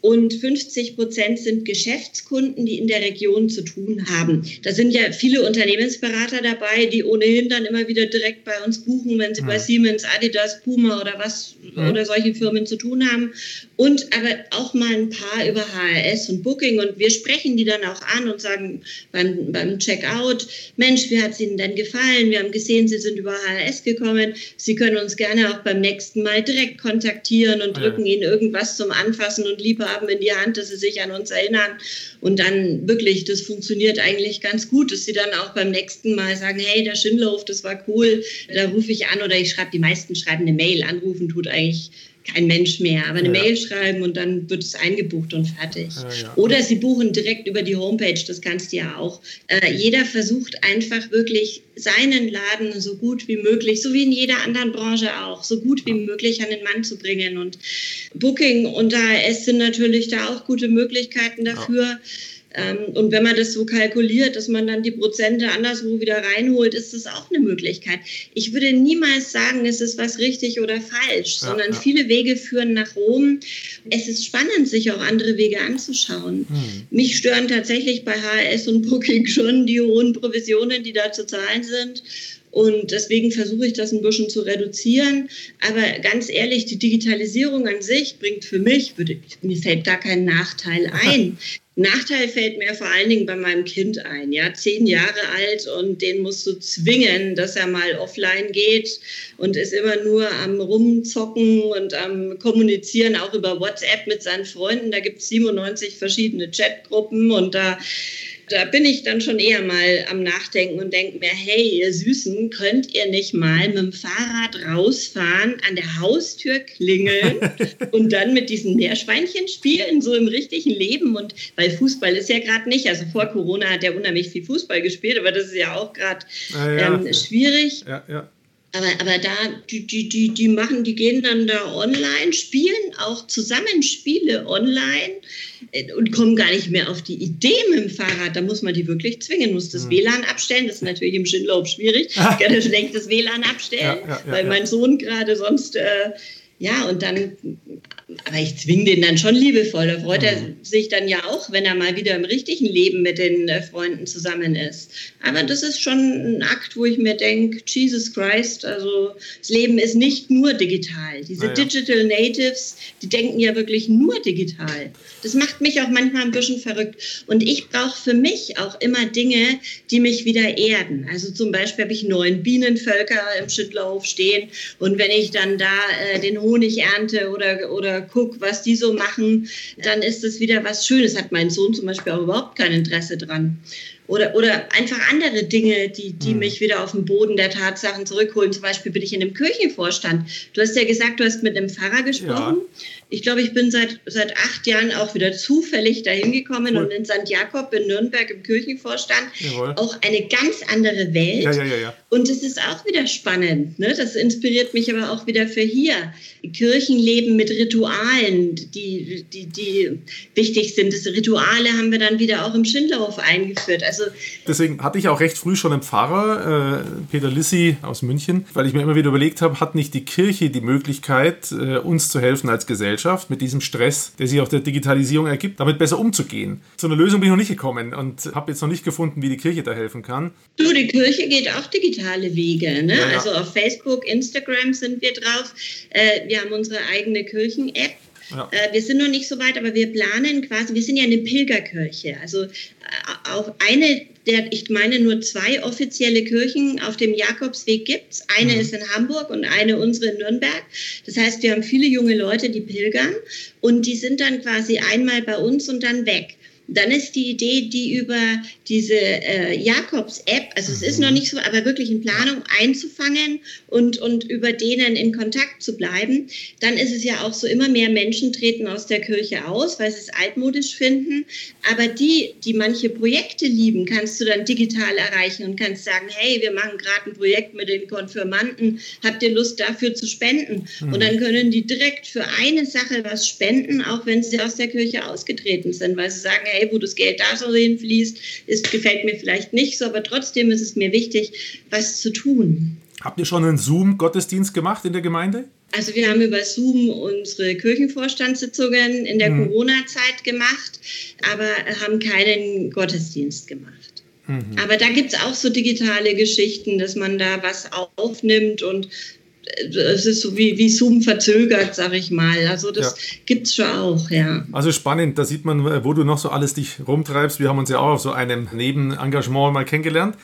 [SPEAKER 1] und 50 Prozent sind Geschäftskunden, die in der Region zu tun haben. Da sind ja viele Unternehmensberater dabei, die ohnehin dann immer wieder direkt bei uns buchen, wenn sie ja. bei Siemens, Adidas, Puma oder was ja. oder solche Firmen zu tun haben. Und aber auch mal ein paar über HRS und Booking. Und wir sprechen die dann auch an und sagen beim, beim Checkout, Mensch, wie hat es Ihnen denn gefallen? Wir haben gesehen, Sie sind über HRS gekommen. Sie können uns gerne auch beim nächsten Mal direkt kontaktieren und drücken ja. Ihnen irgendwas zum Anfassen und lieber haben in die Hand, dass sie sich an uns erinnern. Und dann wirklich, das funktioniert eigentlich ganz gut, dass sie dann auch beim nächsten Mal sagen, hey, der Schindlerhof, das war cool, da rufe ich an oder ich schreibe, die meisten schreiben eine Mail, anrufen tut eigentlich kein Mensch mehr. Aber eine ja. Mail schreiben und dann wird es eingebucht und fertig. Ja, ja. Oder Sie buchen direkt über die Homepage, das kannst du ja auch. Äh, jeder versucht einfach wirklich seinen Laden so gut wie möglich, so wie in jeder anderen Branche auch, so gut wie möglich an den Mann zu bringen. Und Booking und AS sind natürlich da auch gute Möglichkeiten dafür. Ähm, und wenn man das so kalkuliert, dass man dann die Prozente anderswo wieder reinholt, ist das auch eine Möglichkeit. Ich würde niemals sagen, es ist was richtig oder falsch, ja, sondern ja. viele Wege führen nach Rom. Es ist spannend, sich auch andere Wege anzuschauen. Hm. Mich stören tatsächlich bei HRS und Booking schon die hohen Provisionen, die da zu zahlen sind. Und deswegen versuche ich das ein bisschen zu reduzieren. Aber ganz ehrlich, die Digitalisierung an sich bringt für mich, würde, mir fällt da kein Nachteil ein. Nachteil fällt mir vor allen Dingen bei meinem Kind ein. Ja, zehn Jahre alt und den musst du zwingen, dass er mal offline geht und ist immer nur am Rumzocken und am Kommunizieren, auch über WhatsApp mit seinen Freunden. Da gibt es 97 verschiedene Chatgruppen und da da bin ich dann schon eher mal am Nachdenken und denke mir, hey, ihr Süßen, könnt ihr nicht mal mit dem Fahrrad rausfahren, an der Haustür klingeln und dann mit diesen Meerschweinchen spielen, so im richtigen Leben? Und weil Fußball ist ja gerade nicht, also vor Corona hat er unheimlich viel Fußball gespielt, aber das ist ja auch gerade ah, ja. ähm, schwierig. Ja, ja. Aber, aber da, die, die, die, die machen, die gehen dann da online, spielen auch zusammen Spiele online äh, und kommen gar nicht mehr auf die Idee mit dem Fahrrad. Da muss man die wirklich zwingen, muss das mhm. WLAN abstellen. Das ist natürlich im Schindlauf schwierig. Ich kann schlecht das WLAN abstellen, ja, ja, ja, weil mein Sohn gerade sonst, äh, ja, und dann aber ich zwinge den dann schon liebevoll. Da freut er mhm. sich dann ja auch, wenn er mal wieder im richtigen Leben mit den äh, Freunden zusammen ist. Aber das ist schon ein Akt, wo ich mir denke, Jesus Christ, also das Leben ist nicht nur digital. Diese ja. Digital Natives, die denken ja wirklich nur digital. Das macht mich auch manchmal ein bisschen verrückt. Und ich brauche für mich auch immer Dinge, die mich wieder erden. Also zum Beispiel habe ich neun Bienenvölker im Schüttlerhof stehen. Und wenn ich dann da äh, den Honig ernte oder, oder gucke, was die so machen, dann ist das wieder was Schönes. Hat mein Sohn zum Beispiel auch überhaupt kein Interesse dran oder, oder einfach andere Dinge, die, die mhm. mich wieder auf den Boden der Tatsachen zurückholen. Zum Beispiel bin ich in einem Kirchenvorstand. Du hast ja gesagt, du hast mit einem Pfarrer gesprochen. Ja. Ich glaube, ich bin seit, seit acht Jahren auch wieder zufällig dahin gekommen cool. und in St. Jakob in Nürnberg im Kirchenvorstand. Jawohl. Auch eine ganz andere Welt. Ja, ja, ja. Und es ist auch wieder spannend. Ne? Das inspiriert mich aber auch wieder für hier. Kirchenleben mit Ritualen, die, die, die wichtig sind. Das Rituale haben wir dann wieder auch im Schindlerhof eingeführt. Also
[SPEAKER 3] Deswegen hatte ich auch recht früh schon einen Pfarrer, äh, Peter Lissi aus München, weil ich mir immer wieder überlegt habe, hat nicht die Kirche die Möglichkeit, äh, uns zu helfen als Gesellschaft mit diesem Stress, der sich auf der Digitalisierung ergibt, damit besser umzugehen. Zu einer Lösung bin ich noch nicht gekommen und habe jetzt noch nicht gefunden, wie die Kirche da helfen kann.
[SPEAKER 1] Du, die Kirche geht auch digitale Wege. Ne? Ja, ja. Also auf Facebook, Instagram sind wir drauf. Äh, wir haben unsere eigene Kirchen-App. Ja. Äh, wir sind noch nicht so weit, aber wir planen quasi, wir sind ja eine Pilgerkirche. Also äh, auch eine der, ich meine, nur zwei offizielle Kirchen auf dem Jakobsweg gibt es. Eine mhm. ist in Hamburg und eine unsere in Nürnberg. Das heißt, wir haben viele junge Leute, die pilgern und die sind dann quasi einmal bei uns und dann weg. Dann ist die Idee, die über diese äh, Jakobs-App, also es ist noch mhm. nicht so, aber wirklich in Planung einzufangen und, und über denen in Kontakt zu bleiben. Dann ist es ja auch so, immer mehr Menschen treten aus der Kirche aus, weil sie es altmodisch finden. Aber die, die manche Projekte lieben, kannst du dann digital erreichen und kannst sagen, hey, wir machen gerade ein Projekt mit den Konfirmanden, habt ihr Lust dafür zu spenden? Mhm. Und dann können die direkt für eine Sache was spenden, auch wenn sie aus der Kirche ausgetreten sind, weil sie sagen, hey, wo das Geld da so hinfließt, ist ist, gefällt mir vielleicht nicht so, aber trotzdem ist es mir wichtig, was zu tun.
[SPEAKER 3] Habt ihr schon einen Zoom-Gottesdienst gemacht in der Gemeinde?
[SPEAKER 1] Also wir haben über Zoom unsere Kirchenvorstandssitzungen in der mhm. Corona-Zeit gemacht, aber haben keinen Gottesdienst gemacht. Mhm. Aber da gibt es auch so digitale Geschichten, dass man da was aufnimmt und es ist so wie, wie Zoom verzögert, sag ich mal. Also das ja. gibt es schon auch, ja.
[SPEAKER 3] Also spannend, da sieht man, wo du noch so alles dich rumtreibst. Wir haben uns ja auch auf so einem Nebenengagement mal kennengelernt.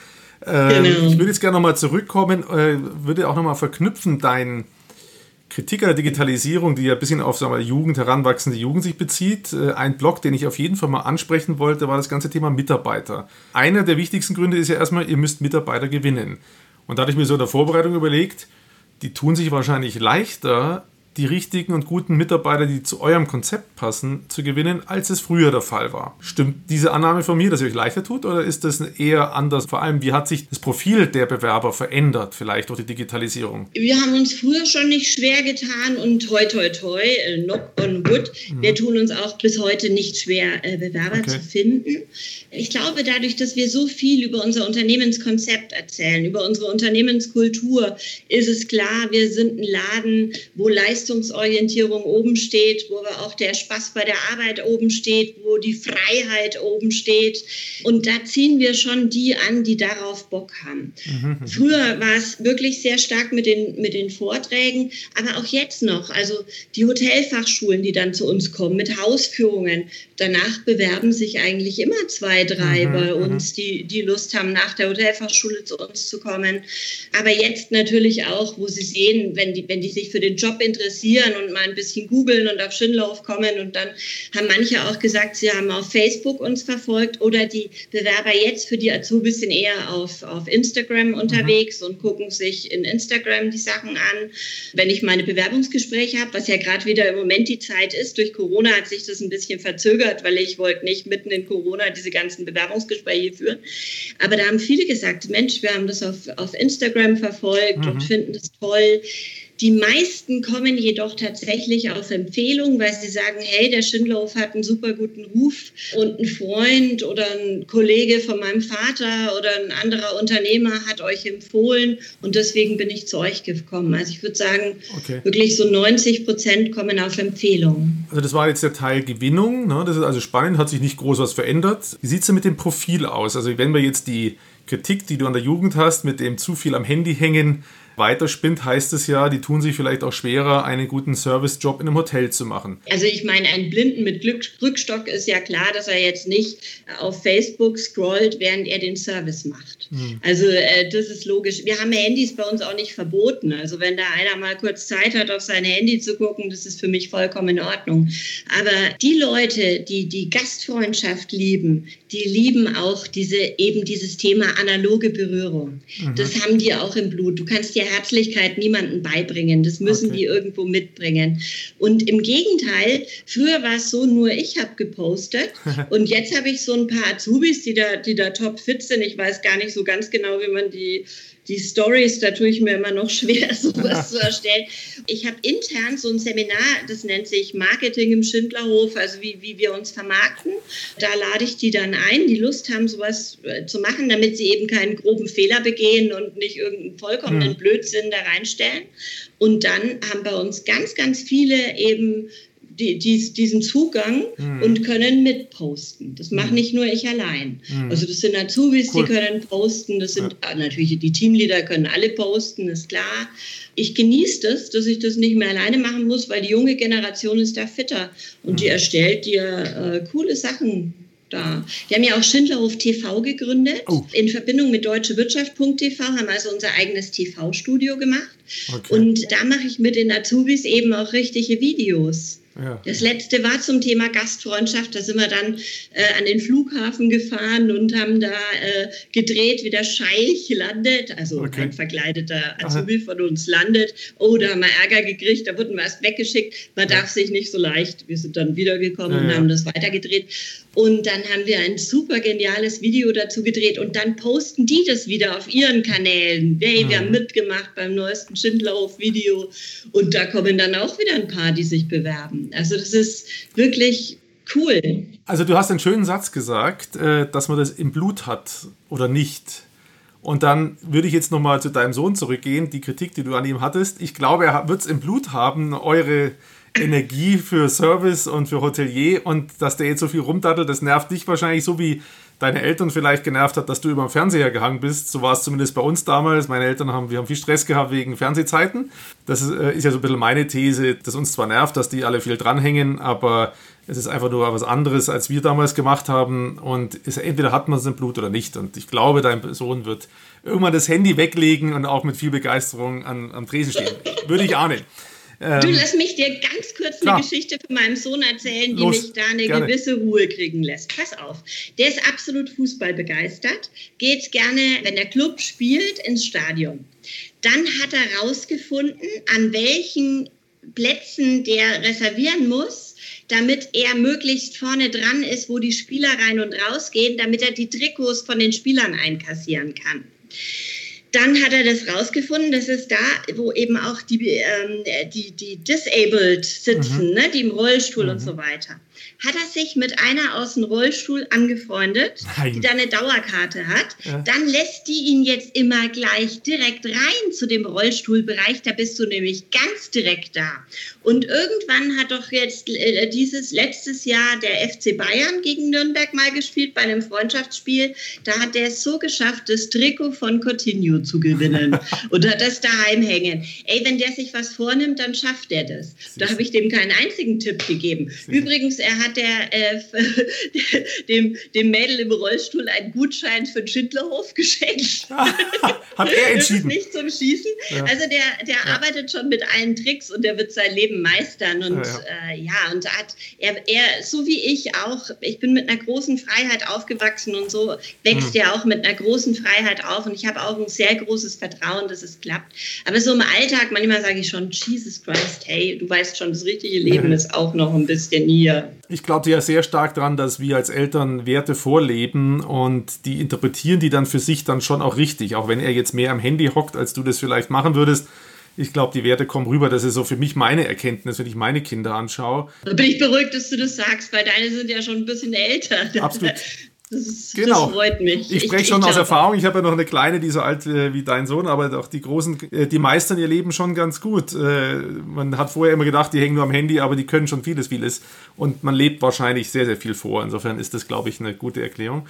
[SPEAKER 3] Ähm, genau. Ich würde jetzt gerne nochmal zurückkommen, äh, würde auch nochmal verknüpfen, dein Kritik an der Digitalisierung, die ja ein bisschen auf sagen wir, Jugend, heranwachsende Jugend sich bezieht. Äh, ein Blog, den ich auf jeden Fall mal ansprechen wollte, war das ganze Thema Mitarbeiter. Einer der wichtigsten Gründe ist ja erstmal, ihr müsst Mitarbeiter gewinnen. Und da hatte ich mir so in der Vorbereitung überlegt, die tun sich wahrscheinlich leichter, die richtigen und guten Mitarbeiter, die zu eurem Konzept passen, zu gewinnen, als es früher der Fall war. Stimmt diese Annahme von mir, dass ihr euch leichter tut oder ist das eher anders? Vor allem, wie hat sich das Profil der Bewerber verändert, vielleicht durch die Digitalisierung?
[SPEAKER 1] Wir haben uns früher schon nicht schwer getan und toi toi toi, äh, knock on wood, mhm. wir tun uns auch bis heute nicht schwer, äh, Bewerber okay. zu finden. Ich glaube, dadurch, dass wir so viel über unser Unternehmenskonzept erzählen, über unsere Unternehmenskultur, ist es klar, wir sind ein Laden, wo Leistung Leistungsorientierung oben steht, wo auch der Spaß bei der Arbeit oben steht, wo die Freiheit oben steht. Und da ziehen wir schon die an, die darauf Bock haben. Mhm. Früher war es wirklich sehr stark mit den, mit den Vorträgen, aber auch jetzt noch. Also die Hotelfachschulen, die dann zu uns kommen mit Hausführungen. Danach bewerben sich eigentlich immer zwei, drei mhm. bei mhm. uns, die, die Lust haben, nach der Hotelfachschule zu uns zu kommen. Aber jetzt natürlich auch, wo sie sehen, wenn die, wenn die sich für den Job interessieren, interessieren und mal ein bisschen googeln und auf Schindlauf kommen. Und dann haben manche auch gesagt, sie haben auf Facebook uns verfolgt oder die Bewerber jetzt für die Azubis sind eher auf, auf Instagram unterwegs mhm. und gucken sich in Instagram die Sachen an. Wenn ich meine Bewerbungsgespräche habe, was ja gerade wieder im Moment die Zeit ist, durch Corona hat sich das ein bisschen verzögert, weil ich wollte nicht mitten in Corona diese ganzen Bewerbungsgespräche führen. Aber da haben viele gesagt, Mensch, wir haben das auf, auf Instagram verfolgt mhm. und finden das toll Die meisten kommen jedoch tatsächlich auf Empfehlung, weil sie sagen, hey, der Schindlerhof hat einen super guten Ruf und ein Freund oder ein Kollege von meinem Vater oder ein anderer Unternehmer hat euch empfohlen und deswegen bin ich zu euch gekommen. Also ich würde sagen, okay. wirklich so 90 Prozent kommen auf Empfehlung.
[SPEAKER 3] Also das war jetzt der Teil Gewinnung. Ne? Das ist also spannend, hat sich nicht groß was verändert. Wie sieht es denn mit dem Profil aus? Also wenn wir jetzt die Kritik, die du an der Jugend hast, mit dem zu viel am Handy hängen, weiterspinnt, heißt es ja, die tun sich vielleicht auch schwerer, einen guten Servicejob in einem Hotel zu machen.
[SPEAKER 1] Also ich meine, ein Blinden mit Glück Rückstock ist ja klar, dass er jetzt nicht auf Facebook scrollt, während er den Service macht. Hm. Also äh, das ist logisch. Wir haben Handys bei uns auch nicht verboten. Also wenn da einer mal kurz Zeit hat, auf sein Handy zu gucken, das ist für mich vollkommen in Ordnung. Aber die Leute, die die Gastfreundschaft lieben, die lieben auch diese eben dieses Thema analoge Berührung. Mhm. Das haben die auch im Blut. Du kannst dir Herzlichkeit niemandem beibringen. Das müssen okay. die irgendwo mitbringen. Und im Gegenteil, früher war es so, nur ich habe gepostet und jetzt habe ich so ein paar Azubis, die da, die da top fit sind. Ich weiß gar nicht so ganz genau, wie man die die Stories, da tue ich mir immer noch schwer, sowas zu erstellen. Ich habe intern so ein Seminar, das nennt sich Marketing im Schindlerhof, also wie, wie wir uns vermarkten. Da lade ich die dann ein, die Lust haben, sowas äh, zu machen, damit sie eben keinen groben Fehler begehen und nicht irgendeinen vollkommenen. Blödsinn da reinstellen. Und dann haben bei uns ganz, ganz viele eben die, die, diesen Zugang mhm. und können mitposten. Das mache hm. nicht nur ich allein. Mhm. Also das sind Azubis, cool. die können posten, das sind ja. natürlich die Teamleader können alle posten, ist klar. Ich genieße das, dass ich das nicht mehr alleine machen muss, weil die junge Generation ist da fitter und mhm. die hm. erstellt dir äh, coole Sachen da. Wir haben ja auch Schindlerhof TV gegründet, oh. in Verbindung mit deutschewirtschaft.tv, haben also unser eigenes TV-Studio gemacht. Okay. Und da mache ich mit den Azubis eben auch richtige Videos. Ja. Das letzte war zum Thema Gastfreundschaft. Da sind wir dann äh, an den Flughafen gefahren und haben da äh, gedreht, wie der Scheich landet. Also okay. ein verkleideter Azubi von uns landet. Oh, da haben wir Ärger gekriegt, da wurden wir erst weggeschickt. Man ja. darf sich nicht so leicht. Wir sind dann wiedergekommen ja, und haben das weitergedreht. Und dann haben wir ein super geniales Video dazu gedreht und dann posten die das wieder auf ihren Kanälen. Hey, wir haben mitgemacht beim neuesten Schindlerhof-Video. Und da kommen dann auch wieder ein paar, die sich bewerben. Also das ist wirklich cool.
[SPEAKER 3] Also du hast einen schönen Satz gesagt, äh, dass man das im Blut hat oder nicht. Und dann würde ich jetzt nochmal zu deinem Sohn zurückgehen, die Kritik, die du an ihm hattest. Ich glaube, er wird es im Blut haben, eure Energie für Service und für Hotelier und dass der jetzt so viel rumdattelt, das nervt dich wahrscheinlich so wie deine Eltern vielleicht genervt hat, dass du über den Fernseher gehangen bist. So war es zumindest bei uns damals. Meine Eltern haben, wir haben viel Stress gehabt wegen Fernsehzeiten. Das ist, äh, ist ja so ein bisschen meine These, dass uns zwar nervt, dass die alle viel dranhängen, aber es ist einfach nur was anderes, als wir damals gemacht haben. Und es, entweder hat man es im Blut oder nicht. Und ich glaube, dein Sohn wird irgendwann das Handy weglegen und auch mit viel Begeisterung an, am Tresen stehen. Würde ich ahnen.
[SPEAKER 1] Ähm, du lass mich dir ganz kurz klar. eine Geschichte von meinem Sohn erzählen, die Los, mich da eine gerne. gewisse Ruhe kriegen lässt. Pass auf. Der ist absolut Fußball begeistert, geht gerne, wenn der Club spielt, ins Stadion. Dann hat er herausgefunden, an welchen Plätzen der reservieren muss, damit er möglichst vorne dran ist, wo die Spieler rein und rausgehen, damit er die Trikots von den Spielern einkassieren kann. Dann hat er das rausgefunden, dass es da, wo eben auch die, ähm, die, die Disabled sitzen, mhm. ne, die im Rollstuhl mhm. und so weiter hat er sich mit einer aus dem Rollstuhl angefreundet, Nein. die da eine Dauerkarte hat. Ja. Dann lässt die ihn jetzt immer gleich direkt rein zu dem Rollstuhlbereich. Da bist du nämlich ganz direkt da. Und irgendwann hat doch jetzt äh, dieses letztes Jahr der FC Bayern gegen Nürnberg mal gespielt bei einem Freundschaftsspiel. Da hat er es so geschafft, das Trikot von Coutinho zu gewinnen und hat das daheim hängen. Ey, wenn der sich was vornimmt, dann schafft er das. Da habe ich dem keinen einzigen Tipp gegeben. Übrigens, er hat der, äh, dem, dem Mädel im Rollstuhl einen Gutschein für den Schindlerhof geschenkt.
[SPEAKER 3] hat er entschieden?
[SPEAKER 1] nicht zum Schießen. Ja. Also der, der ja. arbeitet schon mit allen Tricks und der wird sein Leben meistern. Und ja, äh, ja und hat er, er, so wie ich auch, ich bin mit einer großen Freiheit aufgewachsen und so wächst mhm. er auch mit einer großen Freiheit auf. Und ich habe auch ein sehr großes Vertrauen, dass es klappt. Aber so im Alltag, manchmal sage ich schon, Jesus Christ, hey, du weißt schon, das richtige Leben mhm. ist auch noch ein bisschen hier.
[SPEAKER 3] Ich glaube ja sehr stark daran, dass wir als Eltern Werte vorleben und die interpretieren die dann für sich dann schon auch richtig. Auch wenn er jetzt mehr am Handy hockt, als du das vielleicht machen würdest, ich glaube, die Werte kommen rüber. Das ist so für mich meine Erkenntnis, wenn ich meine Kinder anschaue.
[SPEAKER 1] Da bin ich beruhigt, dass du das sagst, weil deine sind ja schon ein bisschen älter.
[SPEAKER 3] Absolut.
[SPEAKER 1] Das,
[SPEAKER 3] genau.
[SPEAKER 1] das freut mich.
[SPEAKER 3] Ich spreche schon ich, aus Erfahrung. Ich habe ja noch eine kleine, die so alt wie dein Sohn, aber auch die Großen, äh, die meistern ihr Leben schon ganz gut. Äh, man hat vorher immer gedacht, die hängen nur am Handy, aber die können schon vieles, vieles. Und man lebt wahrscheinlich sehr, sehr viel vor. Insofern ist das, glaube ich, eine gute Erklärung.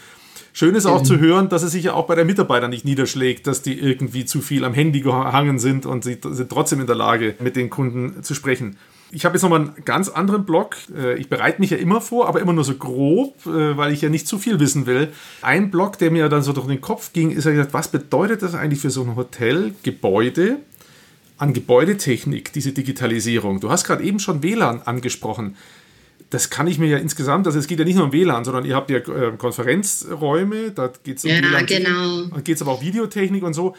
[SPEAKER 3] Schön ist auch mhm. zu hören, dass es sich ja auch bei den Mitarbeitern nicht niederschlägt, dass die irgendwie zu viel am Handy gehangen sind und sie sind trotzdem in der Lage, mit den Kunden zu sprechen. Ich habe jetzt nochmal einen ganz anderen Blog. Äh, ich bereite mich ja immer vor, aber immer nur so grob, äh, weil ich ja nicht zu viel wissen will. Ein Blog, der mir dann so durch den Kopf ging, ist ja gesagt, was bedeutet das eigentlich für so ein Hotelgebäude an Gebäudetechnik, diese Digitalisierung? Du hast gerade eben schon WLAN angesprochen. Das kann ich mir ja insgesamt, also es geht ja nicht nur um WLAN, sondern ihr habt ja äh, Konferenzräume, da geht es um
[SPEAKER 1] ja,
[SPEAKER 3] WLAN,
[SPEAKER 1] genau.
[SPEAKER 3] geht es aber auch Videotechnik und so.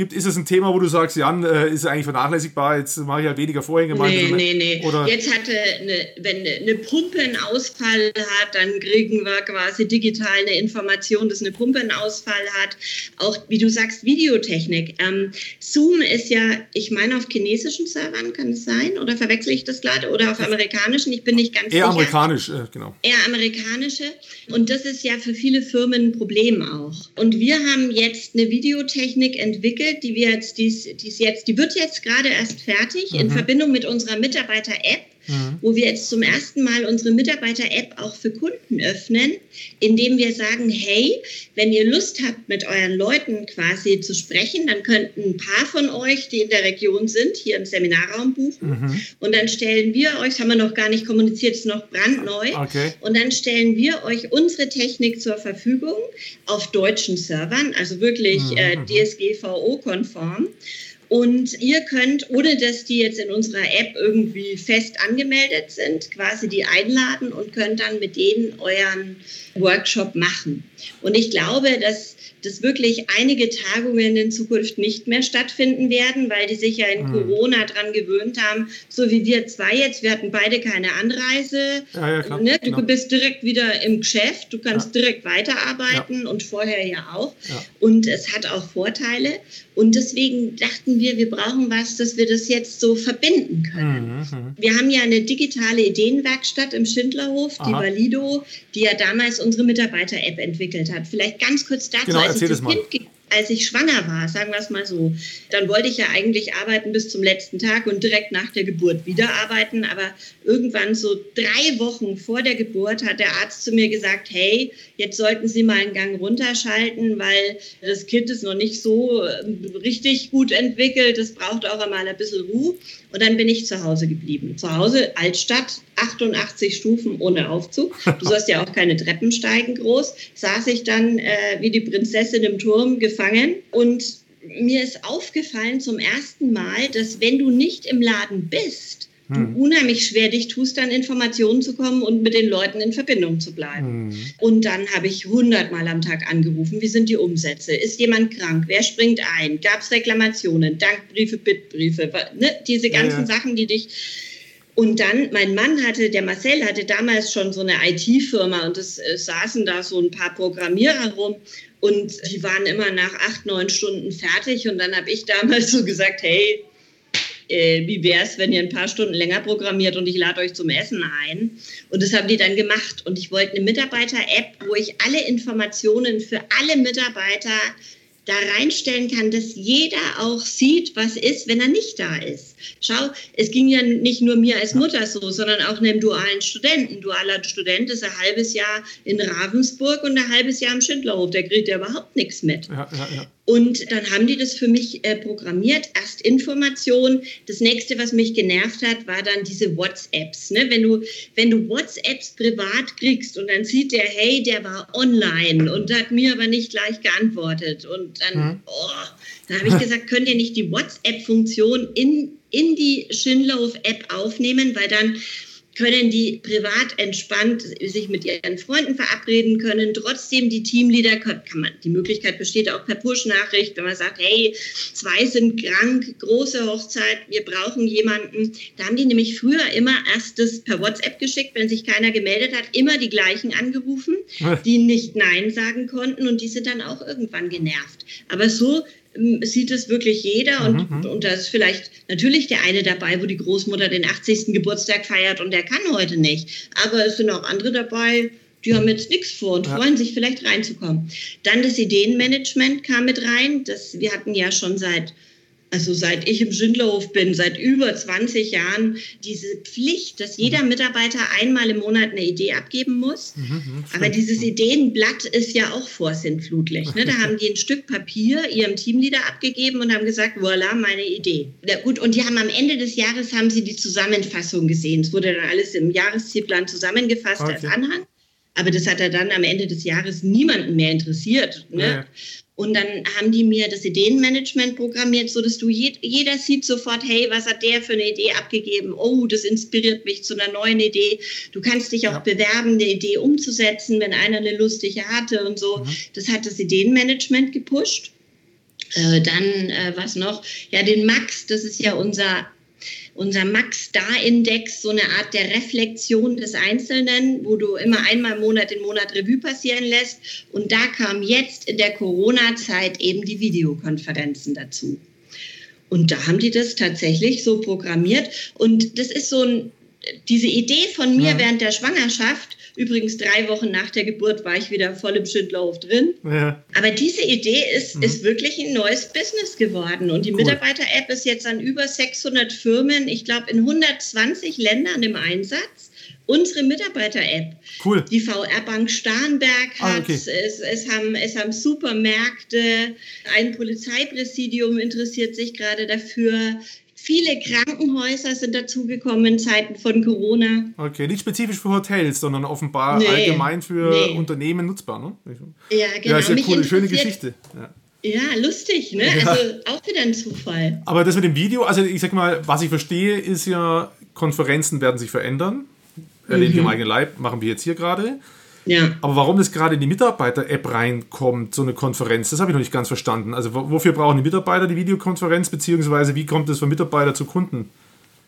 [SPEAKER 3] Gibt, ist es ein Thema, wo du sagst, Jan, äh, ist eigentlich vernachlässigbar, jetzt mache ich halt weniger Vorhänge?
[SPEAKER 1] Nee, nee, nee. Oder? Jetzt hatte, eine, wenn eine Pumpe einen Ausfall hat, dann kriegen wir quasi digital eine Information, dass eine Pumpe einen Ausfall hat. Auch, wie du sagst, Videotechnik. Ähm, Zoom ist ja, ich meine, auf chinesischen Servern kann es sein, oder verwechsel ich das gerade, oder auf amerikanischen, ich bin nicht ganz
[SPEAKER 3] Eher
[SPEAKER 1] sicher.
[SPEAKER 3] amerikanisch, äh, genau.
[SPEAKER 1] Eher amerikanische. Und das ist ja für viele Firmen ein Problem auch. Und wir haben jetzt eine Videotechnik entwickelt, die wir jetzt, die die jetzt, die wird jetzt gerade erst fertig mhm. in Verbindung mit unserer Mitarbeiter-App mhm. wo wir jetzt zum ersten Mal unsere Mitarbeiter-App auch für Kunden öffnen, indem wir sagen, hey, wenn ihr Lust habt, mit euren Leuten quasi zu sprechen, dann könnten ein paar von euch, die in der Region sind, hier im Seminarraum buchen. Mhm. Und dann stellen wir euch, das haben wir noch gar nicht kommuniziert, ist noch brandneu.
[SPEAKER 3] Okay.
[SPEAKER 1] Und dann stellen wir euch unsere Technik zur Verfügung auf deutschen Servern, also wirklich mhm. äh, DSGVO-konform. Und ihr könnt, ohne dass die jetzt in unserer App irgendwie fest angemeldet sind, quasi die einladen und könnt dann mit denen euren Workshop machen. Und ich glaube, dass dass wirklich einige Tagungen in Zukunft nicht mehr stattfinden werden, weil die sich ja in mhm. Corona dran gewöhnt haben, so wie wir zwei jetzt. Wir hatten beide keine Anreise.
[SPEAKER 3] Ja, ja,
[SPEAKER 1] ne? Du genau. bist direkt wieder im Geschäft, du kannst ja. direkt weiterarbeiten und vorher ja auch. Und es hat auch Vorteile. Und deswegen dachten wir, wir brauchen was, dass wir das jetzt so verbinden können. Mhm. mhm. Wir haben ja eine digitale Ideenwerkstatt im Schindlerhof, die Aha. Valido, die ja damals unsere Mitarbeiter-App entwickelt hat. Vielleicht ganz kurz dazu,
[SPEAKER 3] genau, als ich das
[SPEAKER 1] Kind als ich schwanger war, sagen wir es mal so, dann wollte ich ja eigentlich arbeiten bis zum letzten Tag und direkt nach der Geburt wieder arbeiten. Aber irgendwann so drei Wochen vor der Geburt hat der Arzt zu mir gesagt, hey, jetzt sollten Sie mal einen Gang runterschalten, weil das Kind ist noch nicht so ähm, richtig gut entwickelt. Es braucht auch einmal ein bisschen Ruhe. Und dann bin ich zu Hause geblieben. Zu Hause, Altstadt, 88 Stufen ohne Aufzug. Du sollst ja auch keine Treppen steigen groß. Saß ich dann äh, wie die Prinzessin im Turm gefangen und mir ist aufgefallen zum ersten Mal, dass wenn du nicht im Laden bist, du hm. unheimlich schwer dich tust, an Informationen zu kommen und mit den Leuten in Verbindung zu bleiben. Hm. Und dann habe ich hundertmal am Tag angerufen, wie sind die Umsätze? Ist jemand krank? Wer springt ein? Gab es Reklamationen? Dankbriefe, Bittbriefe? Ne? Diese ganzen ja, ja. Sachen, die dich... Und dann, mein Mann hatte, der Marcel hatte damals schon so eine IT-Firma und es saßen da so ein paar Programmierer rum und die waren immer nach acht, neun Stunden fertig. Und dann habe ich damals so gesagt, hey, äh, wie wäre es, wenn ihr ein paar Stunden länger programmiert und ich lade euch zum Essen ein? Und das haben die dann gemacht. Und ich wollte eine Mitarbeiter-App, wo ich alle Informationen für alle Mitarbeiter da reinstellen kann, dass jeder auch sieht, was ist, wenn er nicht da ist. Schau, es ging ja nicht nur mir als Mutter so, sondern auch einem dualen Studenten. Ein dualer Student ist ein halbes Jahr in Ravensburg und ein halbes Jahr im Schindlerhof. Der kriegt ja überhaupt nichts mit. Ja, ja, ja. Und dann haben die das für mich äh, programmiert. Erst Information. Das nächste, was mich genervt hat, war dann diese WhatsApps. Ne? Wenn, du, wenn du WhatsApps privat kriegst und dann sieht der, hey, der war online und hat mir aber nicht gleich geantwortet. Und dann, mhm. oh, dann habe ich gesagt, könnt ihr nicht die WhatsApp-Funktion in, in die Schindlerhof-App aufnehmen, weil dann können die privat entspannt sich mit ihren Freunden verabreden können. Trotzdem die Teamleader kann man, die Möglichkeit besteht auch per Push-Nachricht, wenn man sagt, hey, zwei sind krank, große Hochzeit, wir brauchen jemanden. Da haben die nämlich früher immer erst das per WhatsApp geschickt, wenn sich keiner gemeldet hat, immer die gleichen angerufen, die nicht Nein sagen konnten und die sind dann auch irgendwann genervt. Aber so sieht es wirklich jeder und, mhm. und da ist vielleicht natürlich der eine dabei, wo die Großmutter den 80. Geburtstag feiert und der kann heute nicht. Aber es sind auch andere dabei, die haben jetzt nichts vor und ja. freuen sich vielleicht reinzukommen. Dann das Ideenmanagement kam mit rein. Das, wir hatten ja schon seit also seit ich im Schindlerhof bin, seit über 20 Jahren, diese Pflicht, dass jeder mhm. Mitarbeiter einmal im Monat eine Idee abgeben muss. Mhm, mhm Aber dieses Ideenblatt ist ja auch vorsintflutlich. Ne? Da haben die ein Stück Papier ihrem Teamleader abgegeben und haben gesagt, voilà, meine Idee. Ja, gut, und die haben am Ende des Jahres haben sie die Zusammenfassung gesehen. Es wurde dann alles im Jahreszielplan zusammengefasst okay. als Anhang. Aber das hat er dann am Ende des Jahres niemanden mehr interessiert. Ne? Ja. Und dann haben die mir das Ideenmanagement programmiert, so dass du je, jeder sieht sofort, hey, was hat der für eine Idee abgegeben? Oh, das inspiriert mich zu einer neuen Idee. Du kannst dich auch ja. bewerben, eine Idee umzusetzen, wenn einer eine lustige hatte und so. Mhm. Das hat das Ideenmanagement gepusht. Äh, dann äh, was noch? Ja, den Max, das ist ja unser unser Max-Star-Index, so eine Art der Reflexion des Einzelnen, wo du immer einmal im Monat den Monat Revue passieren lässt. Und da kam jetzt in der Corona-Zeit eben die Videokonferenzen dazu. Und da haben die das tatsächlich so programmiert. Und das ist so ein, diese Idee von mir ja. während der Schwangerschaft, Übrigens, drei Wochen nach der Geburt war ich wieder voll im Schindlerhof drin. Ja. Aber diese Idee ist, mhm. ist wirklich ein neues Business geworden. Und die cool. Mitarbeiter-App ist jetzt an über 600 Firmen, ich glaube in 120 Ländern im Einsatz. Unsere Mitarbeiter-App.
[SPEAKER 3] Cool.
[SPEAKER 1] Die VR-Bank Starnberg ah, hat, ah, okay. es, es, haben, es haben Supermärkte, ein Polizeipräsidium interessiert sich gerade dafür. Viele Krankenhäuser sind dazugekommen in Zeiten von Corona.
[SPEAKER 3] Okay, nicht spezifisch für Hotels, sondern offenbar nee, allgemein für nee. Unternehmen nutzbar. Ne?
[SPEAKER 1] Ja, genau.
[SPEAKER 3] Ja, ist ja cool, schöne Geschichte. Ja.
[SPEAKER 1] Ja, lustig, ne? Ja. Also auch wieder ein Zufall.
[SPEAKER 3] Aber das mit dem Video, also ich sag mal, was ich verstehe, ist ja, Konferenzen werden sich verändern. Erlebe mhm. ich im eigenen Leib, machen wir jetzt hier gerade. Ja. Aber warum das gerade in die Mitarbeiter-App reinkommt, so eine Konferenz, das habe ich noch nicht ganz verstanden. Also wofür brauchen die Mitarbeiter die Videokonferenz, beziehungsweise wie kommt es von Mitarbeiter zu Kunden?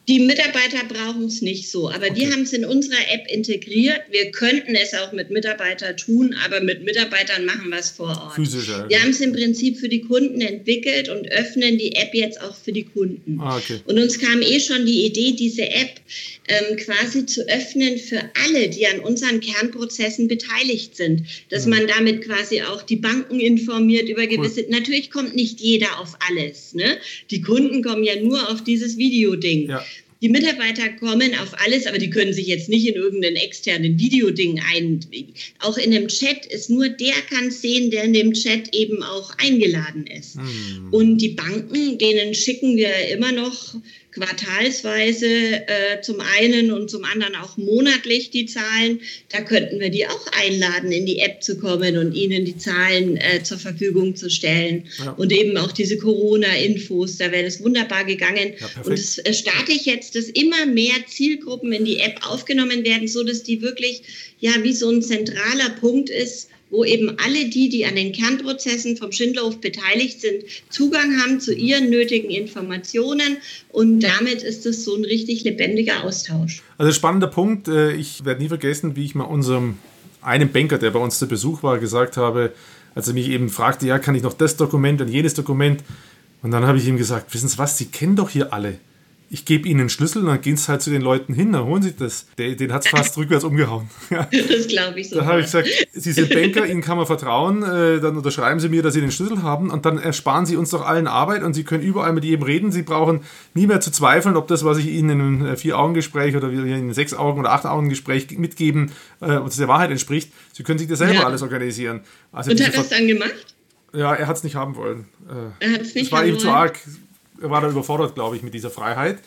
[SPEAKER 1] Die Mitarbeiter brauchen es nicht so, aber okay. wir haben es in unserer App integriert. Wir könnten es auch mit Mitarbeitern tun, aber mit Mitarbeitern machen wir es vor Ort. Physischer, wir haben es im Prinzip für die Kunden entwickelt und öffnen die App jetzt auch für die Kunden. Ah, okay. Und uns kam eh schon die Idee, diese App ähm, quasi zu öffnen für alle, die an unseren Kernprozessen beteiligt sind. Dass mhm. man damit quasi auch die Banken informiert über gewisse. Cool. Natürlich kommt nicht jeder auf alles. Ne? Die Kunden kommen ja nur auf dieses Videoding. Ja. Die Mitarbeiter kommen auf alles, aber die können sich jetzt nicht in irgendeinen externen Videoding ein. Auch in einem Chat ist nur der kann sehen, der in dem Chat eben auch eingeladen ist. Mhm. Und die Banken, denen schicken wir immer noch quartalsweise äh, zum einen und zum anderen auch monatlich die Zahlen. Da könnten wir die auch einladen, in die App zu kommen und ihnen die Zahlen äh, zur Verfügung zu stellen. Ja. Und eben auch diese Corona-Infos, da wäre es wunderbar gegangen. Ja, und es äh, starte ich jetzt, dass immer mehr Zielgruppen in die App aufgenommen werden, so dass die wirklich ja wie so ein zentraler Punkt ist, wo eben alle die, die an den Kernprozessen vom Schindlerhof beteiligt sind, Zugang haben zu ihren nötigen Informationen und damit ist es so ein richtig lebendiger Austausch.
[SPEAKER 3] Also spannender Punkt. Äh, ich werde nie vergessen, wie ich mal unserem einen Banker, der bei uns zu Besuch war, gesagt habe, als er mich eben fragte, ja, kann ich noch das Dokument und jenes Dokument? Und dann habe ich ihm gesagt, wissen Sie was, Sie kennen doch hier alle ich gebe ihnen einen Schlüssel und dann gehen sie halt zu den Leuten hin, dann holen sie das. Der, den hat es fast rückwärts umgehauen.
[SPEAKER 1] Das glaube ich so.
[SPEAKER 3] Da habe ich gesagt, Sie sind Banker, Ihnen kann man vertrauen, äh, dann unterschreiben Sie mir, dass Sie den Schlüssel haben und dann ersparen Sie uns doch allen Arbeit und Sie können überall mit jedem reden. Sie brauchen nie mehr zu zweifeln, ob das, was ich Ihnen in einem äh, Vier-Augen-Gespräch oder in einem Sechs-Augen- oder Acht-Augen-Gespräch mitgeben, äh, es der Wahrheit entspricht. Sie können sich das selber ja. alles organisieren.
[SPEAKER 1] Also und hat er das dann gemacht?
[SPEAKER 3] Ja, er hat es nicht haben wollen. Äh, er hat es nicht das war ihm zu arg war da überfordert, glaube ich, mit dieser Freiheit.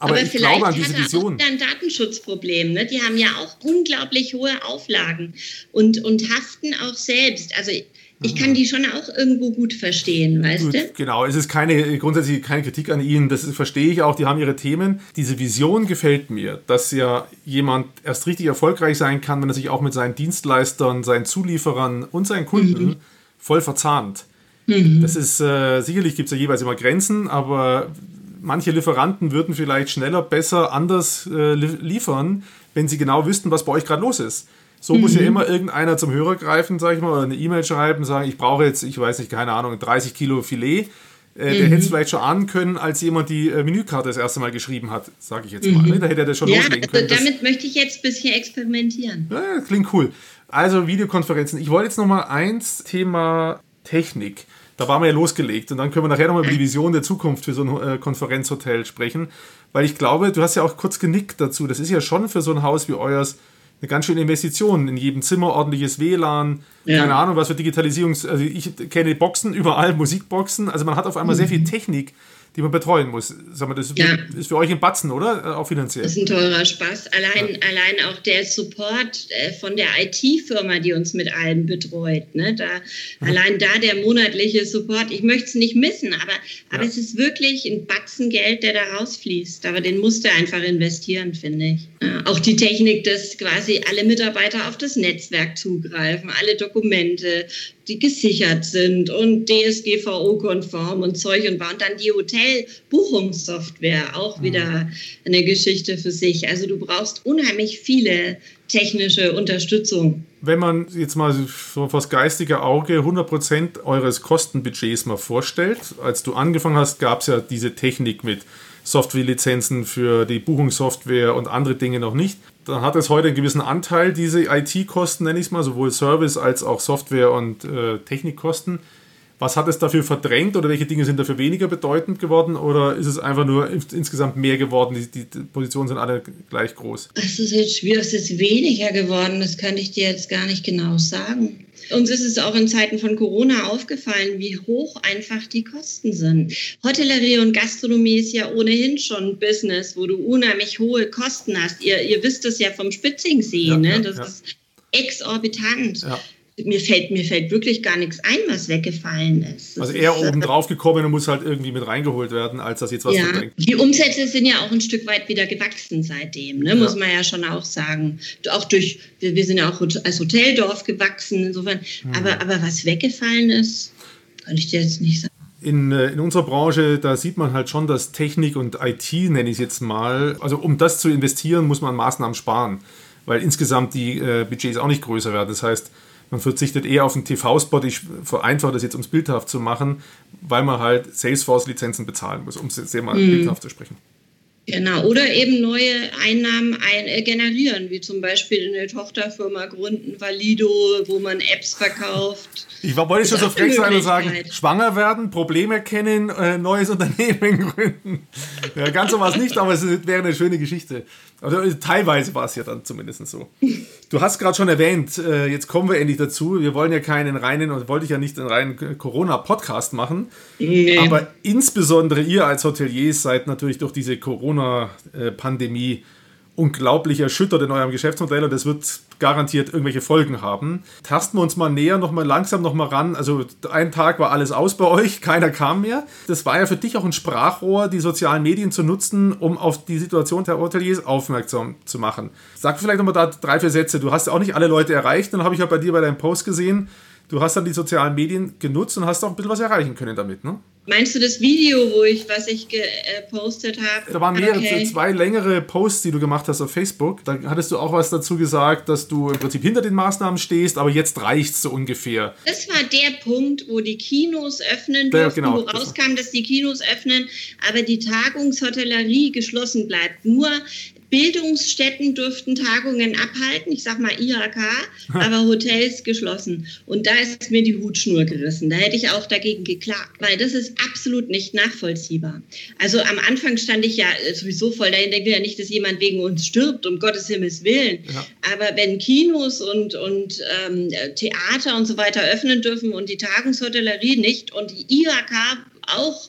[SPEAKER 3] Aber, Aber ich glaube an diese Vision.
[SPEAKER 1] Auch ein Datenschutzproblem. Ne? Die haben ja auch unglaublich hohe Auflagen und, und haften auch selbst. Also ich kann die schon auch irgendwo gut verstehen, weißt gut, du?
[SPEAKER 3] Genau, es ist keine grundsätzlich keine Kritik an ihnen, das verstehe ich auch, die haben ihre Themen. Diese Vision gefällt mir, dass ja jemand erst richtig erfolgreich sein kann, wenn er sich auch mit seinen Dienstleistern, seinen Zulieferern und seinen Kunden mhm. voll verzahnt. Mhm. Das ist äh, sicherlich gibt es ja jeweils immer Grenzen, aber manche Lieferanten würden vielleicht schneller, besser, anders äh, liefern, wenn sie genau wüssten, was bei euch gerade los ist. So mhm. muss ja mhm. immer irgendeiner zum Hörer greifen, sag ich mal, oder eine E-Mail schreiben, sagen, ich brauche jetzt, ich weiß nicht, keine Ahnung, 30 Kilo Filet. Äh, der mhm. hätte es vielleicht schon ahnen können, als jemand die äh, Menükarte das erste Mal geschrieben hat, sage ich jetzt mal. Mhm. Ne? Da hätte er das schon ja, loslegen können.
[SPEAKER 1] Also damit möchte ich jetzt ein bisschen experimentieren.
[SPEAKER 3] Ja, klingt cool. Also Videokonferenzen. Ich wollte jetzt noch mal eins, Thema Technik. Da waren wir ja losgelegt und dann können wir nachher nochmal über die Vision der Zukunft für so ein äh, Konferenzhotel sprechen. Weil ich glaube, du hast ja auch kurz genickt dazu. Das ist ja schon für so ein Haus wie euers eine ganz schöne Investition. In jedem Zimmer ordentliches WLAN, ja. keine Ahnung, was für Digitalisierung. Also ich kenne Boxen überall, Musikboxen. Also man hat auf einmal mhm. sehr viel Technik die man betreuen muss. Sag mal, das ja. ist für euch ein Batzen, oder? Äh, auch finanziell.
[SPEAKER 1] Das ist ein teurer Spaß. Allein, ja. allein auch der Support äh, von der IT-Firma, die uns mit allem betreut. Ne? Da, ja. Allein da der monatliche Support. Ich möchte es nicht missen, aber, aber es ist wirklich ein Batzen Geld, der da rausfließt. Aber den musst du einfach investieren, finde ich. Auch die Technik, dass quasi alle Mitarbeiter auf das Netzwerk zugreifen, alle Dokumente, die gesichert sind und DSGVO-konform und Zeug und war. Und dann die Hotelbuchungssoftware, auch mhm. wieder eine Geschichte für sich. Also du brauchst unheimlich viele technische Unterstützung.
[SPEAKER 3] Wenn man jetzt mal so das geistige Auge 100% eures Kostenbudgets mal vorstellt, als du angefangen hast, gab es ja diese Technik mit Softwarelizenzen für die Buchungssoftware und andere Dinge noch nicht. Dann hat es heute einen gewissen Anteil, diese IT-Kosten, nenne ich es mal, sowohl Service als auch Software- und äh, Technikkosten. Was hat es dafür verdrängt oder welche Dinge sind dafür weniger bedeutend geworden oder ist es einfach nur insgesamt mehr geworden? Die, die Positionen sind alle gleich groß.
[SPEAKER 1] Das ist jetzt schwierig, es ist weniger geworden, das kann ich dir jetzt gar nicht genau sagen. Uns ist es auch in Zeiten von Corona aufgefallen, wie hoch einfach die Kosten sind. Hotellerie und Gastronomie ist ja ohnehin schon ein Business, wo du unheimlich hohe Kosten hast. Ihr, ihr wisst es ja vom Spitzingsee, ja, ne? das ja. ist exorbitant. Ja mir fällt, mir fällt wirklich gar nichts ein, was weggefallen ist.
[SPEAKER 3] Das also eher ist, oben drauf gekommen und muss halt irgendwie mit reingeholt werden, als das jetzt was
[SPEAKER 1] ja, verdrängt. Die Umsätze sind ja auch ein Stück weit wieder gewachsen seitdem, ne? Ja. muss man ja schon auch sagen. Auch durch, wir, wir sind ja auch als Hoteldorf gewachsen, insofern. Hm. Aber, aber was weggefallen ist, kann ich dir jetzt nicht sagen.
[SPEAKER 3] In, äh, in unserer Branche, da sieht man halt schon, dass Technik und IT, nenne ich es jetzt mal, also um das zu investieren, muss man Maßnahmen sparen, weil insgesamt die äh, Budgets auch nicht größer werden. Das heißt, man verzichtet eher auf einen TV-Spot. Ich vereinfache das jetzt, um es bildhaft zu machen, weil man halt Salesforce-Lizenzen bezahlen muss, um es sehr mal mhm. bildhaft zu sprechen.
[SPEAKER 1] Genau, oder eben neue Einnahmen ein, äh, generieren, wie zum Beispiel eine Tochterfirma gründen, Valido, wo man Apps verkauft.
[SPEAKER 3] Ich wollte schon so frech sein und sagen, schwanger werden, Probleme erkennen, äh, neues Unternehmen gründen. Ja, ganz so war es nicht, aber es wäre eine schöne Geschichte. Also, teilweise war es ja dann zumindest so. Du hast gerade schon erwähnt, äh, jetzt kommen wir endlich dazu. Wir wollen ja keinen reinen, und wollte ich ja nicht einen reinen Corona-Podcast machen. Nee. Aber insbesondere ihr als Hoteliers seid natürlich durch diese Corona-Pandemie unglaublich erschüttert in eurem Geschäftsmodell und das wird garantiert irgendwelche Folgen haben. Tasten wir uns mal näher, noch mal langsam noch mal ran. Also ein Tag war alles aus bei euch, keiner kam mehr. Das war ja für dich auch ein Sprachrohr, die sozialen Medien zu nutzen, um auf die Situation der Hoteliers aufmerksam zu machen. Sag vielleicht noch mal da drei, vier Sätze. Du hast ja auch nicht alle Leute erreicht, dann habe ich ja bei dir bei deinem Post gesehen. Du hast dann die sozialen Medien genutzt und hast auch ein bisschen was erreichen können damit, ne?
[SPEAKER 1] Meinst du das Video, wo ich, was ich gepostet habe?
[SPEAKER 3] Da waren mehrere, okay. zwei längere Posts, die du gemacht hast auf Facebook. Da hattest du auch was dazu gesagt, dass du im Prinzip hinter den Maßnahmen stehst, aber jetzt reicht es so ungefähr.
[SPEAKER 1] Das war der Punkt, wo die Kinos öffnen durften, genau, wo rauskam, dass die Kinos öffnen, aber die Tagungshotellerie geschlossen bleibt. Nur Bildungsstätten durften Tagungen abhalten, ich sag mal IHK, aber Hotels geschlossen. Und da ist mir die Hutschnur gerissen. Da hätte ich auch dagegen geklagt, weil das ist absolut nicht nachvollziehbar. Also am Anfang stand ich ja sowieso voll dahin, denke ja nicht, dass jemand wegen uns stirbt, um Gottes Himmels Willen. Ja. Aber wenn Kinos und, und ähm, Theater und so weiter öffnen dürfen und die Tagungshotellerie nicht und die IHK auch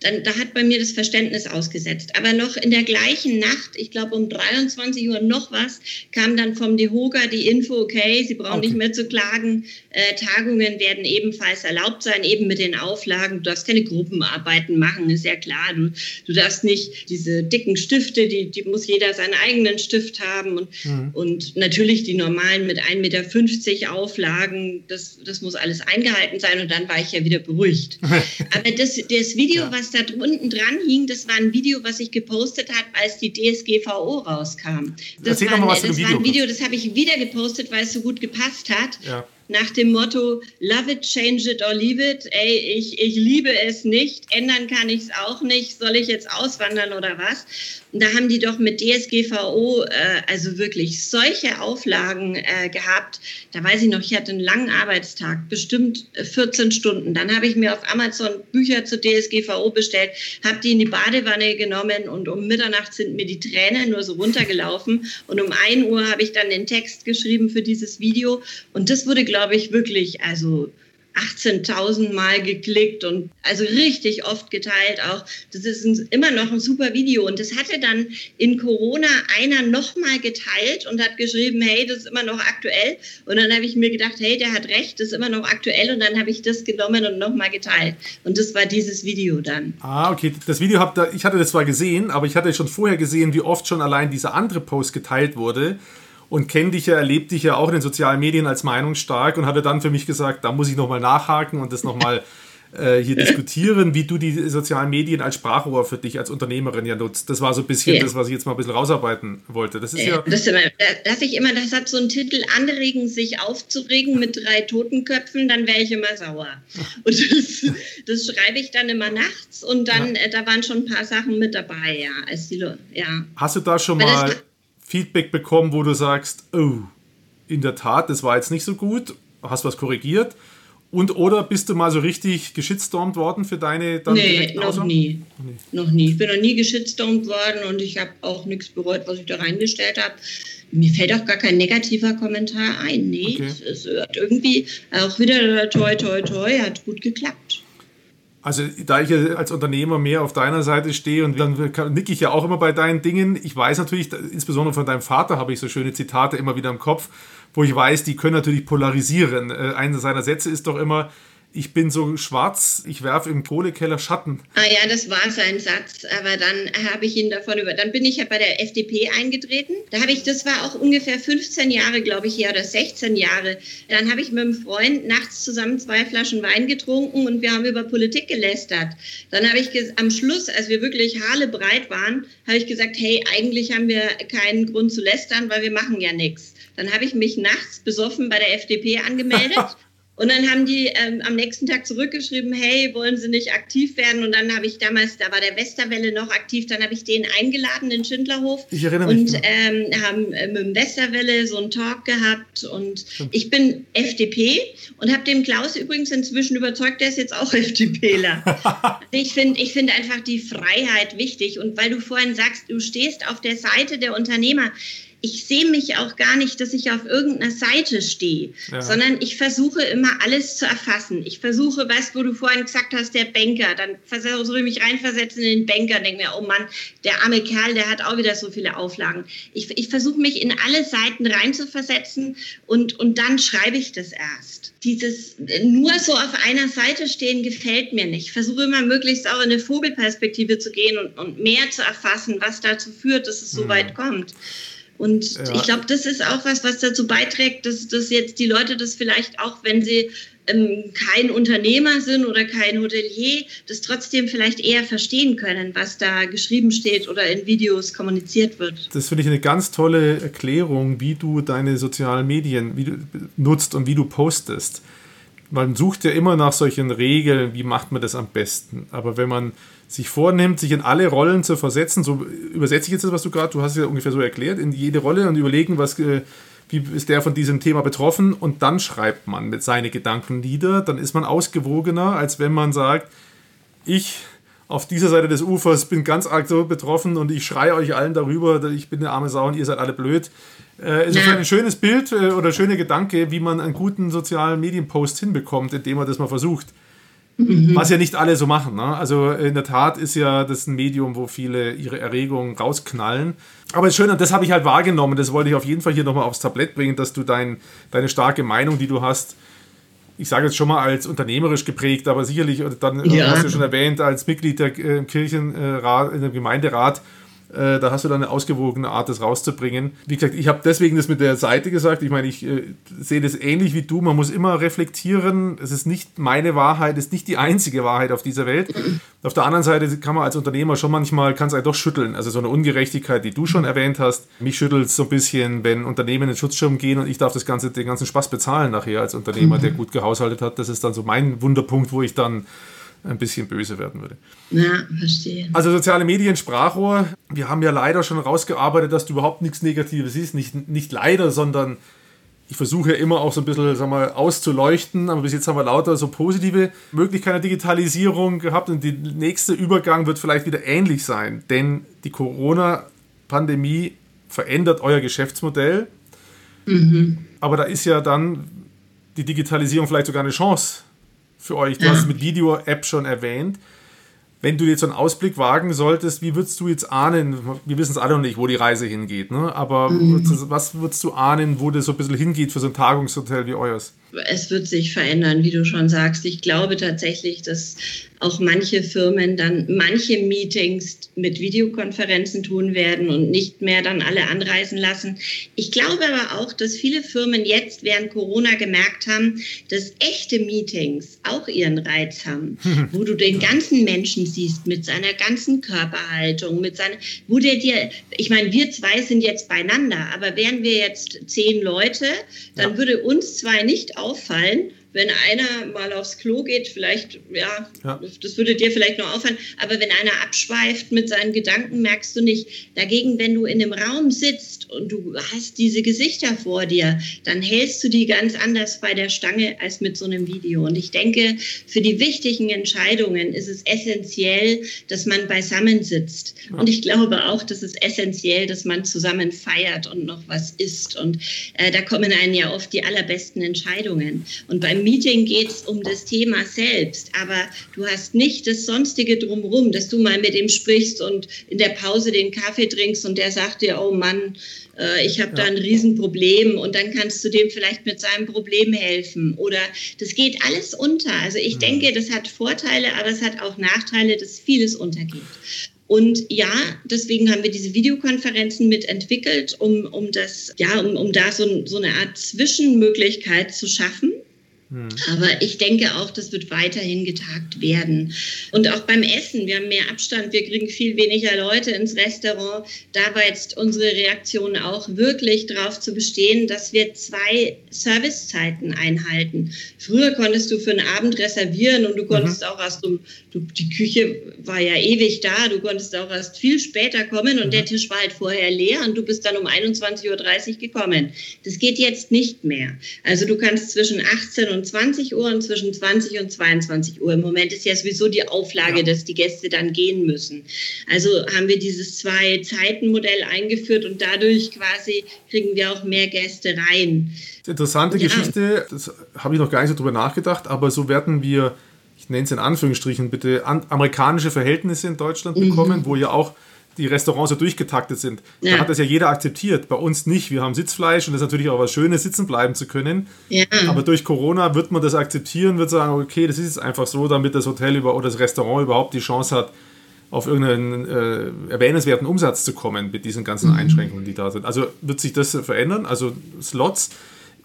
[SPEAKER 1] dann, da hat bei mir das Verständnis ausgesetzt. Aber noch in der gleichen Nacht, ich glaube um 23 Uhr noch was, kam dann vom DEHOGA die Info, okay, Sie brauchen okay. nicht mehr zu klagen, äh, Tagungen werden ebenfalls erlaubt sein, eben mit den Auflagen. Du darfst keine Gruppenarbeiten machen, ist ja klar. Du, du darfst nicht diese dicken Stifte, die, die muss jeder seinen eigenen Stift haben. Und, mhm. und natürlich die normalen mit 1,50 Meter Auflagen, das, das muss alles eingehalten sein. Und dann war ich ja wieder beruhigt. Aber das, das Video, ja. was was da unten dran hing, das war ein Video, was ich gepostet habe, als die DSGVO rauskam. Das,
[SPEAKER 3] Erzähl
[SPEAKER 1] war,
[SPEAKER 3] mal was
[SPEAKER 1] das
[SPEAKER 3] dem
[SPEAKER 1] war ein
[SPEAKER 3] Video.
[SPEAKER 1] Video, das habe ich wieder gepostet, weil es so gut gepasst hat.
[SPEAKER 3] Ja.
[SPEAKER 1] Nach dem Motto, love it, change it or leave it. Ey, ich, ich liebe es nicht, ändern kann ich es auch nicht. Soll ich jetzt auswandern oder was? Und da haben die doch mit DSGVO äh, also wirklich solche Auflagen äh, gehabt. Da weiß ich noch, ich hatte einen langen Arbeitstag, bestimmt äh, 14 Stunden. Dann habe ich mir auf Amazon Bücher zur DSGVO bestellt, habe die in die Badewanne genommen und um Mitternacht sind mir die Tränen nur so runtergelaufen. Und um 1 Uhr habe ich dann den Text geschrieben für dieses Video. Und das wurde, glaube ich, wirklich, also 18.000 Mal geklickt und also richtig oft geteilt auch. Das ist ein, immer noch ein super Video und das hatte dann in Corona einer nochmal geteilt und hat geschrieben, hey, das ist immer noch aktuell. Und dann habe ich mir gedacht, hey, der hat recht, das ist immer noch aktuell und dann habe ich das genommen und nochmal geteilt. Und das war dieses Video dann.
[SPEAKER 3] Ah, okay. Das Video habt ihr, ich hatte das zwar gesehen, aber ich hatte schon vorher gesehen, wie oft schon allein dieser andere Post geteilt wurde und kenne dich ja, erlebt dich ja auch in den sozialen Medien als meinungsstark und hatte dann für mich gesagt, da muss ich nochmal nachhaken und das nochmal äh, hier diskutieren, wie du die sozialen Medien als Sprachrohr für dich als Unternehmerin ja nutzt. Das war so ein bisschen
[SPEAKER 1] Ja.
[SPEAKER 3] das, was ich jetzt mal ein bisschen rausarbeiten wollte. Das ist ja,
[SPEAKER 1] Das, ist immer, dass ich immer, das hat so einen Titel, anregen, sich aufzuregen mit drei Totenköpfen, dann wäre ich immer sauer. Und das, das schreibe ich dann immer nachts und dann, äh, da waren schon ein paar Sachen mit dabei, ja. Als die, ja.
[SPEAKER 3] hast du da schon
[SPEAKER 1] das-
[SPEAKER 3] mal Feedback bekommen, wo du sagst, oh, in der Tat, das war jetzt nicht so gut, hast was korrigiert? Und oder bist du mal so richtig geschitstormt worden für deine dann
[SPEAKER 1] Nee, noch
[SPEAKER 3] Aussagen?
[SPEAKER 1] nie. Noch nie. Ich bin noch nie geschitstormt worden und ich habe auch nichts bereut, was ich da reingestellt habe. Mir fällt auch gar kein negativer Kommentar ein. Nee,
[SPEAKER 3] Okay.
[SPEAKER 1] es, es hat irgendwie auch wieder toi, toi, toi, hat gut geklappt.
[SPEAKER 3] Also, da ich als Unternehmer mehr auf deiner Seite stehe und dann nicke ich ja auch immer bei deinen Dingen. Ich weiß natürlich, insbesondere von deinem Vater habe ich so schöne Zitate immer wieder im Kopf, wo ich weiß, die können natürlich polarisieren. Äh, Einer seiner Sätze ist doch immer, ich bin so schwarz, ich werfe im Kohlekeller Schatten.
[SPEAKER 1] Ah ja, das war sein Satz, aber dann habe ich ihn davon über. Dann bin ich ja bei der FDP eingetreten. Da habe ich, das war auch ungefähr 15 Jahre, glaube ich, her oder 16 Jahre. Dann habe ich mit einem Freund nachts zusammen zwei Flaschen Wein getrunken und wir haben über Politik gelästert. Dann habe ich am Schluss, als wir wirklich haalebreit waren, habe ich gesagt, hey, eigentlich haben wir keinen Grund zu lästern, weil wir machen ja nichts. Dann habe ich mich nachts besoffen bei der FDP angemeldet. Und dann haben die ähm, am nächsten Tag zurückgeschrieben, hey, wollen Sie nicht aktiv werden? Und dann habe ich damals, da war der Westerwelle noch aktiv, dann habe ich den eingeladen in Schindlerhof
[SPEAKER 3] Ich erinnere mich,
[SPEAKER 1] und
[SPEAKER 3] genau.
[SPEAKER 1] ähm, haben äh, mit dem Westerwelle so einen Talk gehabt. Und ich bin FDP und habe dem Klaus übrigens inzwischen überzeugt, der ist jetzt auch FDPler. ich finde ich finde einfach die Freiheit wichtig. Und weil du vorhin sagst, du stehst auf der Seite der Unternehmer, ich sehe mich auch gar nicht, dass ich auf irgendeiner Seite stehe,
[SPEAKER 3] Ja.
[SPEAKER 1] sondern ich versuche immer alles zu erfassen. Ich versuche, weißt wo du vorhin gesagt hast, der Banker, dann versuche ich mich reinversetzen in den Banker und denke mir, oh Mann, der arme Kerl, der hat auch wieder so viele Auflagen. Ich, ich versuche mich in alle Seiten reinzuversetzen und, und dann schreibe ich das erst. Dieses äh, nur so auf einer Seite stehen gefällt mir nicht. Ich versuche immer möglichst auch in eine Vogelperspektive zu gehen und, und mehr zu erfassen, was dazu führt, dass es so weit kommt. Und
[SPEAKER 3] Ja.
[SPEAKER 1] ich glaube, das ist auch was, was dazu beiträgt, dass, dass jetzt die Leute das vielleicht auch, wenn sie ähm, kein Unternehmer sind oder kein Hotelier, das trotzdem vielleicht eher verstehen können, was da geschrieben steht oder in Videos kommuniziert wird.
[SPEAKER 3] Das finde ich eine ganz tolle Erklärung, wie du deine sozialen Medien du nutzt und wie du postest. Man sucht ja immer nach solchen Regeln, wie macht man das am besten. Aber wenn man sich vornimmt, sich in alle Rollen zu versetzen, so übersetze ich jetzt das, was du gerade, du hast es ja ungefähr so erklärt, in jede Rolle und überlegen, was, äh, wie ist der von diesem Thema betroffen und dann schreibt man mit seine Gedanken nieder, dann ist man ausgewogener, als wenn man sagt, ich auf dieser Seite des Ufers bin ganz arg so betroffen und ich schreie euch allen darüber, dass ich bin eine arme Sau und ihr seid alle blöd. Äh, insofern
[SPEAKER 1] Ja.
[SPEAKER 3] ein schönes Bild äh, oder schöner Gedanke, wie man einen guten sozialen Medienpost hinbekommt, indem man das mal versucht. Was ja nicht alle so machen. Ne? Also in der Tat ist ja das ein Medium, wo viele ihre Erregungen rausknallen. Aber es ist schön, und das habe ich halt wahrgenommen, das wollte ich auf jeden Fall hier nochmal aufs Tablett bringen, dass du dein, deine starke Meinung, die du hast, ich sage jetzt schon mal als unternehmerisch geprägt, aber sicherlich, dann äh,
[SPEAKER 1] Ja.
[SPEAKER 3] hast du schon erwähnt, als Mitglied der äh, Kirchenrat, äh, im Gemeinderat, Äh, da hast du dann eine ausgewogene Art, das rauszubringen. Wie gesagt, ich habe deswegen das mit der Seite gesagt. Ich meine, ich äh, sehe das ähnlich wie du. Man muss immer reflektieren. Es ist nicht meine Wahrheit, es ist nicht die einzige Wahrheit auf dieser Welt. Auf der anderen Seite kann man als Unternehmer schon manchmal, kann es einen doch schütteln. Also so eine Ungerechtigkeit, die du schon erwähnt hast. Mich schüttelt es so ein bisschen, wenn Unternehmen in den Schutzschirm gehen und ich darf das ganze, den ganzen Spaß bezahlen nachher als Unternehmer, der gut gehaushaltet hat. Das ist dann so mein Wunderpunkt, wo ich dann ein bisschen böse werden würde.
[SPEAKER 1] Ja, verstehe.
[SPEAKER 3] Also soziale Medien, Sprachrohr. Wir haben ja leider schon rausgearbeitet, dass du überhaupt nichts Negatives siehst. Nicht, nicht leider, sondern ich versuche ja immer auch so ein bisschen sag mal, auszuleuchten, aber bis jetzt haben wir lauter so positive Möglichkeiten der Digitalisierung gehabt und der nächste Übergang wird vielleicht wieder ähnlich sein, denn die Corona-Pandemie verändert euer Geschäftsmodell, mhm. aber da ist ja dann die Digitalisierung vielleicht sogar eine Chance für euch. Du ja. hast mit Video-App schon erwähnt. Wenn du jetzt so einen Ausblick wagen solltest, wie würdest du jetzt ahnen, wir wissen es alle noch nicht, wo die Reise hingeht, ne? aber mhm. was würdest du ahnen, wo das so ein bisschen hingeht für so ein Tagungshotel wie euers?
[SPEAKER 1] Es wird sich verändern, wie du schon sagst. Ich glaube tatsächlich, dass auch manche Firmen dann manche Meetings mit Videokonferenzen tun werden und nicht mehr dann alle anreisen lassen. Ich glaube aber auch, dass viele Firmen jetzt während Corona gemerkt haben, dass echte Meetings auch ihren Reiz haben, wo du den ganzen Menschen siehst mit seiner ganzen Körperhaltung, mit seiner, wo der dir, ich meine, wir zwei sind jetzt beieinander, aber wären wir jetzt zehn Leute, dann ja. würde uns zwei nicht auffallen, wenn einer mal aufs Klo geht, vielleicht, ja, ja, das würde dir vielleicht noch auffallen, aber wenn einer abschweift mit seinen Gedanken, merkst du nicht. Dagegen, wenn du in einem Raum sitzt und du hast diese Gesichter vor dir, dann hältst du die ganz anders bei der Stange als mit so einem Video. Und ich denke, für die wichtigen Entscheidungen ist es essentiell, dass man beisammen sitzt. Ja. Und ich glaube auch, dass es essentiell, dass man zusammen feiert und noch was isst. Und äh, da kommen einem ja oft die allerbesten Entscheidungen. Und beim Meeting geht es um das Thema selbst, aber du hast nicht das Sonstige drumherum, dass du mal mit ihm sprichst und in der Pause den Kaffee trinkst und der sagt dir, oh Mann, äh, ich habe da ein Riesenproblem und dann kannst du dem vielleicht mit seinem Problem helfen. Oder das geht alles unter. Also ich ja. denke, das hat Vorteile, aber es hat auch Nachteile, dass vieles untergeht. Und ja, deswegen haben wir diese Videokonferenzen mitentwickelt, um, um das, ja, um, um da so, so eine Art Zwischenmöglichkeit zu schaffen hm. Aber ich denke auch, das wird weiterhin getagt werden. Und auch beim Essen, wir haben mehr Abstand, wir kriegen viel weniger Leute ins Restaurant. Da war jetzt unsere Reaktion auch wirklich darauf zu bestehen, dass wir zwei Servicezeiten einhalten. Früher konntest du für einen Abend reservieren und du mhm. konntest mhm. auch erst um, du, die Küche war ja ewig da, du konntest auch erst viel später kommen und mhm. der Tisch war halt vorher leer und du bist dann um 21.30 Uhr gekommen. Das geht jetzt nicht mehr. Also du kannst zwischen 18 und und 20 Uhr und zwischen 20 und 22 Uhr. Im Moment ist ja sowieso die Auflage, ja. dass die Gäste dann gehen müssen. Also haben wir dieses Zwei-Zeiten-Modell eingeführt und dadurch quasi kriegen wir auch mehr Gäste rein.
[SPEAKER 3] Interessante ja. Geschichte, das habe ich noch gar nicht so drüber nachgedacht, aber so werden wir, ich nenne es in Anführungsstrichen bitte, amerikanische Verhältnisse in Deutschland mhm. bekommen, wo ja auch die Restaurants so durchgetaktet sind. Ja. Da hat das ja jeder akzeptiert. Bei uns nicht. Wir haben Sitzfleisch und das ist natürlich auch was Schönes, sitzen bleiben zu können. Ja. Aber durch Corona wird man das akzeptieren, wird sagen, okay, das ist jetzt einfach so, damit das Hotel über, oder das Restaurant überhaupt die Chance hat, auf irgendeinen äh, erwähnenswerten Umsatz zu kommen mit diesen ganzen mhm. Einschränkungen, die da sind. Also wird sich das verändern? Also Slots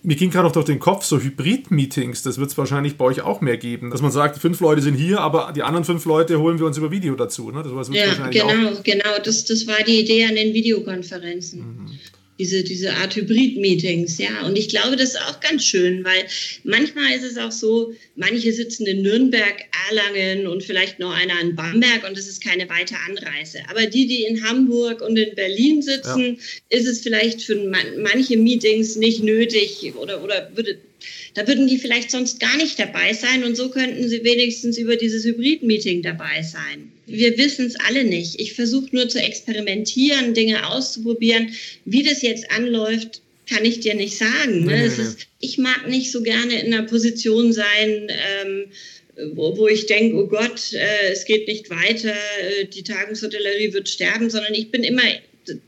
[SPEAKER 3] mir ging gerade noch durch den Kopf, so Hybrid-Meetings, das wird es wahrscheinlich bei euch auch mehr geben. Dass man sagt, fünf Leute sind hier, aber die anderen fünf Leute holen wir uns über Video dazu. Ne?
[SPEAKER 1] Das ja, genau, genau. Das, das war die Idee an den Videokonferenzen. Mhm diese, diese Art Hybrid-Meetings, ja. Und ich glaube, das ist auch ganz schön, weil manchmal ist es auch so, manche sitzen in Nürnberg, Erlangen und vielleicht noch einer in Bamberg und das ist keine weite Anreise. Aber die, die in Hamburg und in Berlin sitzen, ja. ist es vielleicht für manche Meetings nicht nötig oder, oder würde da würden die vielleicht sonst gar nicht dabei sein und so könnten sie wenigstens über dieses Hybrid-Meeting dabei sein. Wir wissen es alle nicht. Ich versuche nur zu experimentieren, Dinge auszuprobieren. Wie das jetzt anläuft, kann ich dir nicht sagen. Ne? Nee, nee, ist, ich mag nicht so gerne in einer Position sein, ähm, wo, wo, ich denke, oh Gott, äh, es geht nicht weiter, äh, die Tagungshotellerie wird sterben, sondern ich bin immer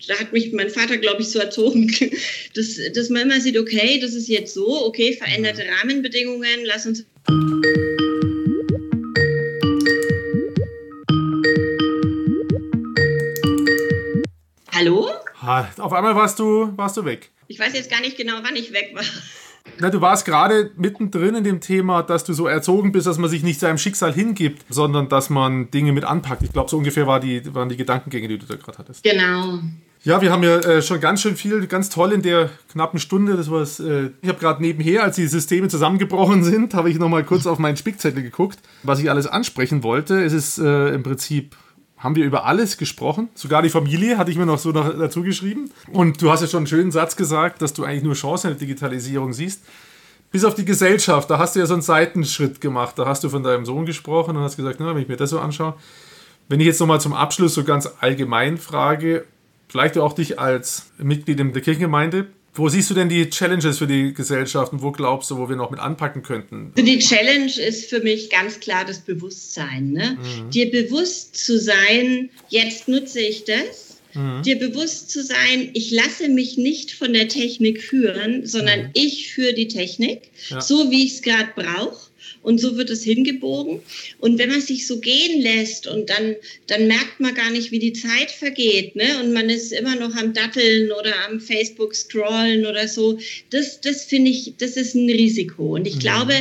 [SPEAKER 1] da hat mich mein Vater, glaube ich, so erzogen, dass, dass man immer sieht, okay, das ist jetzt so, okay, veränderte. Rahmenbedingungen, lass uns. Hallo?
[SPEAKER 3] Auf einmal warst du, warst du weg.
[SPEAKER 1] Ich weiß jetzt gar nicht genau, wann ich weg war.
[SPEAKER 3] Na, du warst gerade mittendrin in dem Thema, dass du so erzogen bist, dass man sich nicht seinem Schicksal hingibt, sondern dass man Dinge mit anpackt. Ich glaube, so ungefähr war die, waren die Gedankengänge, die du da gerade hattest.
[SPEAKER 1] Genau.
[SPEAKER 3] Ja, wir haben ja äh, schon ganz schön viel, ganz toll in der knappen Stunde. Das war's. Äh, ich habe gerade nebenher, als die Systeme zusammengebrochen sind, habe ich noch mal kurz auf meinen Spickzettel geguckt, was ich alles ansprechen wollte. Es ist äh, im Prinzip haben wir über alles gesprochen. Sogar die Familie hatte ich mir noch so noch dazu geschrieben. Und du hast ja schon einen schönen Satz gesagt, dass du eigentlich nur Chancen in der Digitalisierung siehst. Bis auf die Gesellschaft, da hast du ja so einen Seitenschritt gemacht. Da hast du von deinem Sohn gesprochen und hast gesagt, na, wenn ich mir das so anschaue. Wenn ich jetzt nochmal zum Abschluss so ganz allgemein frage, vielleicht auch dich als Mitglied in der Kirchengemeinde, wo siehst du denn die Challenges für die Gesellschaft und wo glaubst du, wo wir noch mit anpacken könnten?
[SPEAKER 1] Die Challenge ist für mich ganz klar das Bewusstsein. Ne? Mhm. Dir bewusst zu sein, jetzt nutze ich das. Mhm. Dir bewusst zu sein, ich lasse mich nicht von der Technik führen, sondern mhm. ich führe die Technik, ja. so wie ich es gerade brauche und so wird es hingebogen. Und wenn man sich so gehen lässt und dann, dann merkt man gar nicht, wie die Zeit vergeht, ne? Und man ist immer noch am Datteln oder am Facebook scrollen oder so. Das, das finde ich, das ist ein Risiko. Und ich mhm. glaube,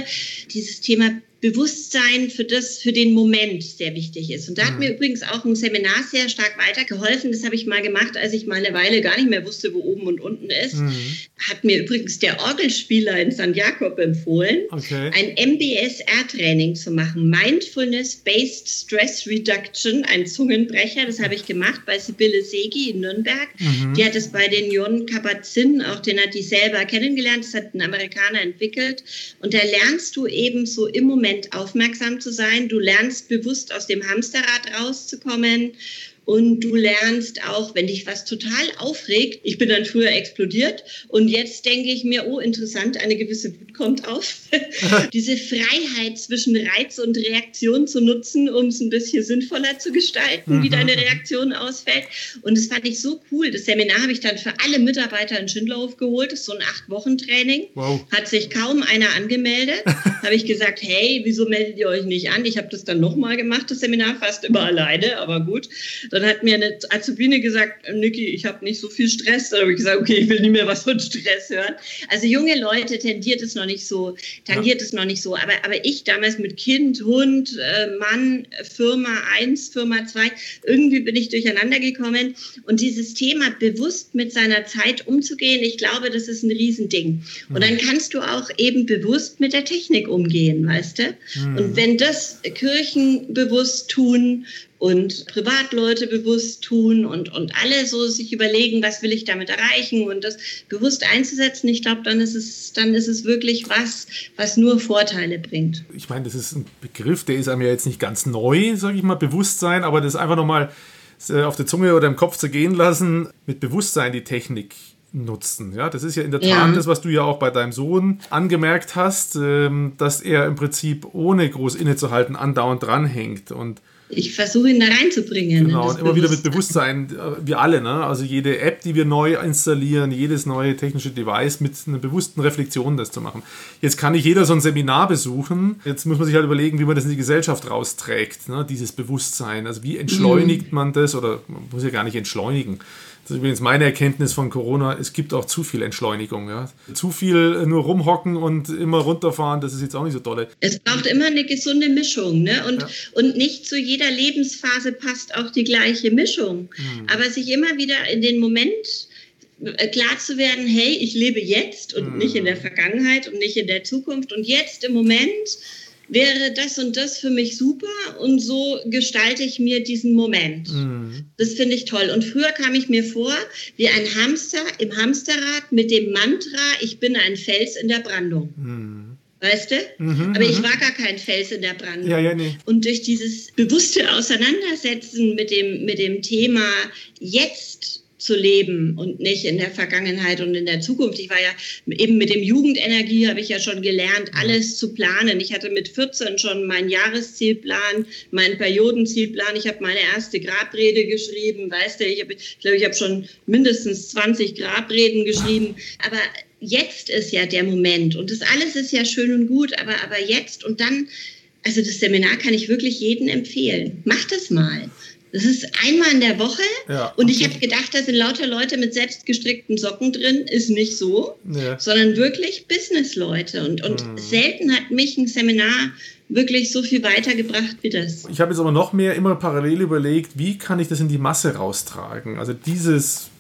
[SPEAKER 1] dieses Thema Bewusstsein für das, für den Moment sehr wichtig ist. Und da hat mhm. mir übrigens auch ein Seminar sehr stark weitergeholfen. Das habe ich mal gemacht, als ich mal eine Weile gar nicht mehr wusste, wo oben und unten ist. Mhm. Hat mir übrigens der Orgelspieler in St. Jakob empfohlen, okay. ein MBSR-Training zu machen. Mindfulness-Based Stress Reduction, ein Zungenbrecher. Das habe ich gemacht bei Sibylle Segi in Nürnberg. Mhm. Die hat es bei den Jon Kabat-Zinn, auch den hat die selber kennengelernt. Das hat ein Amerikaner entwickelt. Und da lernst du eben so im Moment Moment aufmerksam zu sein. Du lernst bewusst aus dem Hamsterrad rauszukommen und du lernst auch, wenn dich was total aufregt, ich bin dann früher explodiert und jetzt denke ich mir, oh interessant, eine gewisse Wut kommt auf. Diese Freiheit zwischen Reiz und Reaktion zu nutzen, um es ein bisschen sinnvoller zu gestalten, wie mhm. deine Reaktion ausfällt. Und das fand ich so cool. Das Seminar habe ich dann für alle Mitarbeiter in Schindlerhof geholt. Das ist so ein Acht-Wochen-Training. Wow. Hat sich kaum einer angemeldet. habe ich gesagt, hey, wieso meldet ihr euch nicht an? Ich habe das dann nochmal gemacht, das Seminar, fast immer alleine, aber gut. Dann hat mir eine Azubine gesagt, Niki, ich habe nicht so viel Stress. Dann habe ich gesagt, okay, ich will nicht mehr was von Stress hören. Also junge Leute tendiert es noch nicht so, tangiert ja. es noch nicht so. Aber, aber ich damals mit Kind, Hund, äh, Mann, Firma 1, Firma 2, irgendwie bin ich durcheinander gekommen. Und dieses Thema bewusst mit seiner Zeit umzugehen, ich glaube, das ist ein Riesending. Und dann kannst du auch eben bewusst mit der Technik umgehen, weißt du? Mhm. Und wenn das Kirchen bewusst tun, und Privatleute bewusst tun und, und alle so sich überlegen, was will ich damit erreichen und das bewusst einzusetzen, ich glaube, dann ist es, dann ist es wirklich was, was nur Vorteile bringt.
[SPEAKER 3] Ich meine, das ist ein Begriff, der ist einem ja jetzt nicht ganz neu, sage ich mal, Bewusstsein, aber das einfach nochmal äh, auf der Zunge oder im Kopf zu gehen lassen, mit Bewusstsein die Technik nutzen. Ja, das ist ja in der Tat ja. das, was du ja auch bei deinem Sohn angemerkt hast, ähm, dass er im Prinzip ohne groß innezuhalten andauernd dranhängt und
[SPEAKER 1] ich versuche ihn da reinzubringen.
[SPEAKER 3] Genau, und immer wieder mit Bewusstsein, äh, wir alle, ne? also jede App, die wir neu installieren, jedes neue technische Device mit einer bewussten Reflexion das zu machen. Jetzt kann nicht jeder so ein Seminar besuchen, jetzt muss man sich halt überlegen, wie man das in die Gesellschaft rausträgt, ne? dieses Bewusstsein, also wie entschleunigt mhm. man das oder man muss ja gar nicht entschleunigen. Das ist übrigens meine Erkenntnis von Corona. Es gibt auch zu viel Entschleunigung. Ja. Zu viel nur rumhocken und immer runterfahren, das ist jetzt auch nicht so toll.
[SPEAKER 1] Es braucht immer eine gesunde Mischung. Ne? Und, ja. und nicht zu jeder Lebensphase passt auch die gleiche Mischung. Hm. Aber sich immer wieder in den Moment äh, klar zu werden, hey, ich lebe jetzt und hm. nicht in der Vergangenheit und nicht in der Zukunft. Und jetzt im Moment wäre das und das für mich super und so gestalte ich mir diesen Moment. Mhm. Das finde ich toll. Und früher kam ich mir vor wie ein Hamster im Hamsterrad mit dem Mantra, ich bin ein Fels in der Brandung. Mhm. Weißt du? Mhm, Aber ich mhm. war gar kein Fels in der Brandung. Ja, ja, nee. Und durch dieses bewusste Auseinandersetzen mit dem, mit dem Thema jetzt zu leben und nicht in der Vergangenheit und in der Zukunft. Ich war ja eben mit dem Jugendenergie, habe ich ja schon gelernt, alles zu planen. Ich hatte mit 14 schon meinen Jahreszielplan, meinen Periodenzielplan. Ich habe meine erste Grabrede geschrieben. Weißt du, ich, hab, ich glaube, ich habe schon mindestens 20 Grabreden geschrieben. Aber jetzt ist ja der Moment und das alles ist ja schön und gut, aber, aber jetzt und dann, also das Seminar kann ich wirklich jedem empfehlen. Mach das mal Das ist einmal in der Woche ja, und ich habe gedacht, da sind lauter Leute mit selbstgestrickten Socken drin. Ist nicht so, ja. sondern wirklich Business-Leute. Und, und hm. selten hat mich ein Seminar wirklich so viel weitergebracht wie das.
[SPEAKER 3] Ich habe jetzt aber noch mehr immer parallel überlegt, wie kann ich das in die Masse raustragen? Also dieses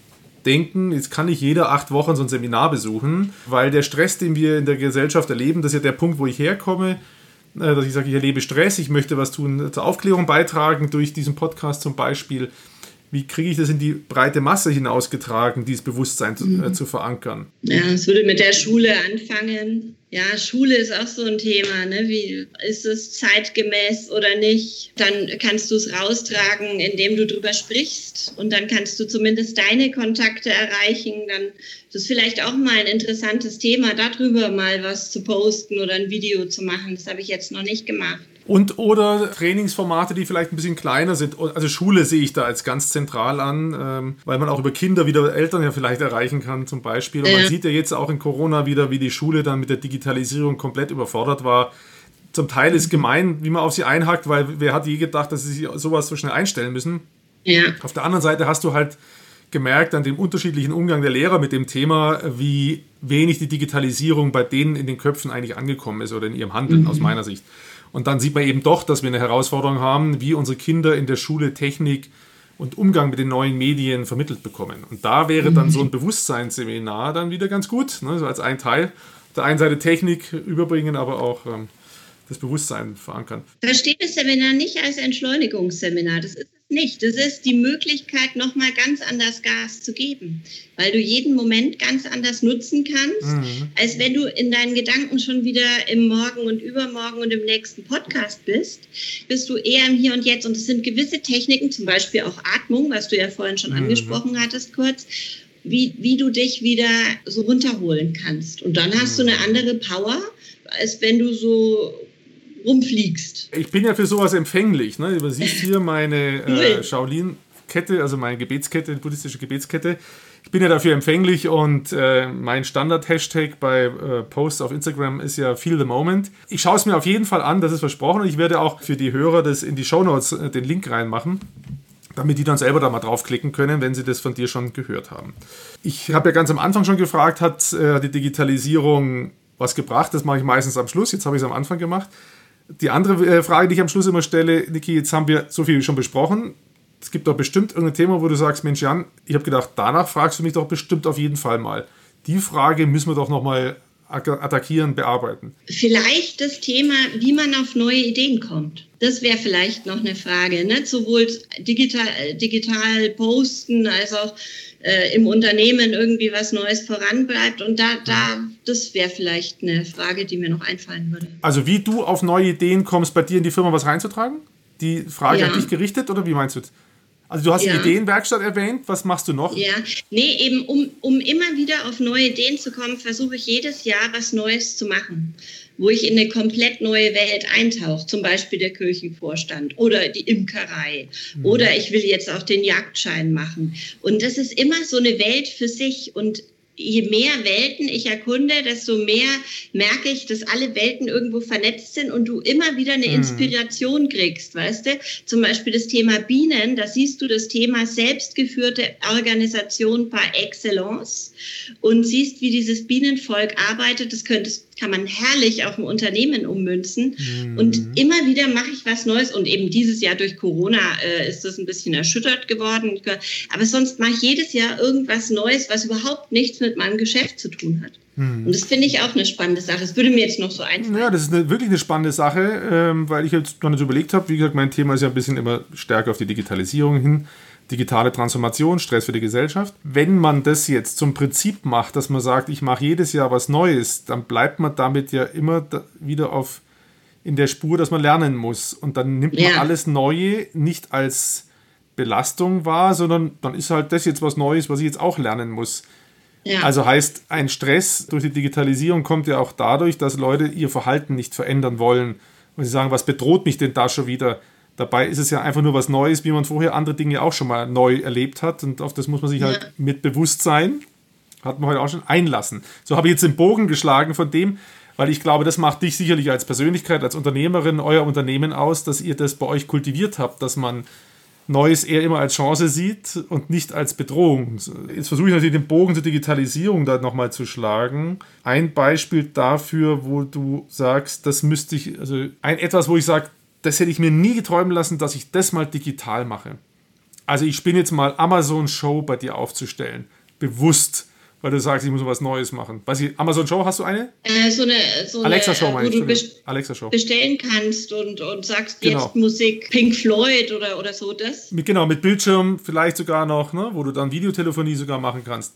[SPEAKER 3] denken, jetzt kann nicht jeder acht Wochen so ein Seminar besuchen, weil der Stress, den wir in der Gesellschaft erleben, das ist ja der Punkt, wo ich herkomme, dass ich sage, ich erlebe Stress, ich möchte was tun, zur Aufklärung beitragen durch diesen Podcast zum Beispiel. Wie kriege ich das in die breite Masse hinausgetragen, dieses Bewusstsein zu, äh, mhm. zu verankern?
[SPEAKER 1] Ja, es würde mit der Schule anfangen. Ja, Schule ist auch so ein Thema. Ne? Wie ist es zeitgemäß oder nicht? Dann kannst du es raustragen, indem du drüber sprichst. Und dann kannst du zumindest deine Kontakte erreichen. Dann das ist vielleicht auch mal ein interessantes Thema, darüber mal was zu posten oder ein Video zu machen. Das habe ich jetzt noch nicht gemacht.
[SPEAKER 3] Und oder Trainingsformate, die vielleicht ein bisschen kleiner sind. Also Schule sehe ich da als ganz zentral an, ähm, weil man auch über Kinder wieder Eltern ja vielleicht erreichen kann zum Beispiel. Und man sieht ja jetzt auch in Corona wieder, wie die Schule dann mit der Digitalisierung komplett überfordert war. Zum Teil ist gemein, wie man auf sie einhackt, weil wer hat je gedacht, dass sie sich sowas so schnell einstellen müssen. Ja. Auf der anderen Seite hast du halt gemerkt an dem unterschiedlichen Umgang der Lehrer mit dem Thema, wie wenig die Digitalisierung bei denen in den Köpfen eigentlich angekommen ist oder in ihrem Handeln mhm. aus meiner Sicht. Und dann sieht man eben doch, dass wir eine Herausforderung haben, wie unsere Kinder in der Schule Technik und Umgang mit den neuen Medien vermittelt bekommen. Und da wäre dann so ein Bewusstseinsseminar dann wieder ganz gut, ne, so als ein Teil. Auf der einen Seite Technik überbringen, aber auch ähm, das Bewusstsein verankern.
[SPEAKER 1] Verstehe das Seminar nicht als Entschleunigungsseminar. Das ist nicht. Das ist die Möglichkeit, nochmal ganz anders Gas zu geben, weil du jeden Moment ganz anders nutzen kannst, mhm. als wenn du in deinen Gedanken schon wieder im Morgen und übermorgen und im nächsten Podcast bist, bist du eher im Hier und Jetzt. Und es sind gewisse Techniken, zum Beispiel auch Atmung, was du ja vorhin schon mhm. angesprochen hattest kurz, wie, wie du dich wieder so runterholen kannst. Und dann hast mhm. du eine andere Power, als wenn du so rumfliegst.
[SPEAKER 3] Ich bin ja für sowas empfänglich. Ne? Du siehst hier meine äh, Shaolin-Kette, also meine Gebetskette, die buddhistische Gebetskette. Ich bin ja dafür empfänglich und äh, mein Standard-Hashtag bei äh, Posts auf Instagram ist ja Feel the Moment. Ich schaue es mir auf jeden Fall an, das ist versprochen und ich werde auch für die Hörer das in die Shownotes äh, den Link reinmachen damit die dann selber da mal draufklicken können, wenn sie das von dir schon gehört haben. Ich habe ja ganz am Anfang schon gefragt, hat äh, die Digitalisierung was gebracht? Das mache ich meistens am Schluss, jetzt habe ich es am Anfang gemacht. Die andere äh, Frage, die ich am Schluss immer stelle, Niki, jetzt haben wir so viel schon besprochen. Es gibt doch bestimmt irgendein Thema, wo du sagst, Mensch Jan, ich habe gedacht, danach fragst du mich doch bestimmt auf jeden Fall mal. Die Frage müssen wir doch nochmal attackieren, bearbeiten.
[SPEAKER 1] Vielleicht das Thema, wie man auf neue Ideen kommt. Das wäre vielleicht noch eine Frage. Ne? Sowohl digital, digital posten als auch äh, im Unternehmen irgendwie was Neues voranbleibt. Und da, da das wäre vielleicht eine Frage, die mir noch einfallen würde.
[SPEAKER 3] Also wie du auf neue Ideen kommst, bei dir in die Firma was reinzutragen? Die Frage ja. an dich gerichtet oder wie meinst du das? Also du hast ja. die Ideenwerkstatt erwähnt, was machst du noch?
[SPEAKER 1] Ja, nee, eben um, um immer wieder auf neue Ideen zu kommen, versuche ich jedes Jahr was Neues zu machen wo ich in eine komplett neue Welt eintauche, zum Beispiel der Kirchenvorstand oder die Imkerei mhm. oder ich will jetzt auch den Jagdschein machen. Und das ist immer so eine Welt für sich und je mehr Welten ich erkunde, desto mehr merke ich, dass alle Welten irgendwo vernetzt sind und du immer wieder eine mhm. Inspiration kriegst, weißt du? Zum Beispiel das Thema Bienen, da siehst du das Thema selbstgeführte Organisation par excellence und siehst, wie dieses Bienenvolk arbeitet. Das könntest kann man herrlich auf ein Unternehmen ummünzen. Mhm. Und immer wieder mache ich was Neues. Und eben dieses Jahr durch Corona äh, ist das ein bisschen erschüttert geworden. Aber sonst mache ich jedes Jahr irgendwas Neues, was überhaupt nichts mit meinem Geschäft zu tun hat. Mhm. Und das finde ich auch eine spannende Sache. Das würde mir jetzt noch so einfallen.
[SPEAKER 3] Ja, das ist eine, wirklich eine spannende Sache, ähm, weil ich jetzt noch nicht überlegt habe. Wie gesagt, mein Thema ist ja ein bisschen immer stärker auf die Digitalisierung hin digitale Transformation, Stress für die Gesellschaft. Wenn man das jetzt zum Prinzip macht, dass man sagt, ich mache jedes Jahr was Neues, dann bleibt man damit ja immer wieder auf in der Spur, dass man lernen muss. Und dann nimmt man ja. alles Neue nicht als Belastung wahr, sondern dann ist halt das jetzt was Neues, was ich jetzt auch lernen muss. Ja. Also heißt, ein Stress durch die Digitalisierung kommt ja auch dadurch, dass Leute ihr Verhalten nicht verändern wollen. Und sie sagen, was bedroht mich denn da schon wieder? Dabei ist es ja einfach nur was Neues, wie man vorher andere Dinge auch schon mal neu erlebt hat. Und auf das muss man sich halt ja. halt mit Bewusstsein, hat man heute auch schon, einlassen. So habe ich jetzt den Bogen geschlagen von dem, weil ich glaube, das macht dich sicherlich als Persönlichkeit, als Unternehmerin, euer Unternehmen aus, dass ihr das bei euch kultiviert habt, dass man Neues eher immer als Chance sieht und nicht als Bedrohung. Jetzt versuche ich natürlich den Bogen zur Digitalisierung da nochmal zu schlagen. Ein Beispiel dafür, wo du sagst, das müsste ich, also ein etwas, wo ich sage, das hätte ich mir nie geträumen lassen, dass ich das mal digital mache. Also ich spinne jetzt mal Amazon Show bei dir aufzustellen. Bewusst weil du sagst, ich muss was Neues machen. Weiß ich, Amazon Show, hast du eine?
[SPEAKER 1] Äh, so eine, so
[SPEAKER 3] Alexa Show meine
[SPEAKER 1] wo du
[SPEAKER 3] best Alexa Show.
[SPEAKER 1] bestellen kannst und, und sagst
[SPEAKER 3] Genau.
[SPEAKER 1] jetzt Musik Pink Floyd oder, oder so das.
[SPEAKER 3] Mit, genau, mit Bildschirm vielleicht sogar noch, ne, wo du dann Videotelefonie sogar machen kannst.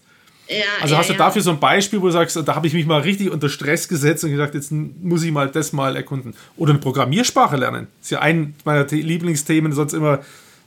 [SPEAKER 1] Ja,
[SPEAKER 3] Also
[SPEAKER 1] ja,
[SPEAKER 3] hast du
[SPEAKER 1] ja.
[SPEAKER 3] dafür so ein Beispiel, wo du sagst, da habe ich mich mal richtig unter Stress gesetzt und gesagt, jetzt muss ich mal das mal erkunden. Oder eine Programmiersprache lernen. ist ja ein meiner The- Lieblingsthemen, sonst immer,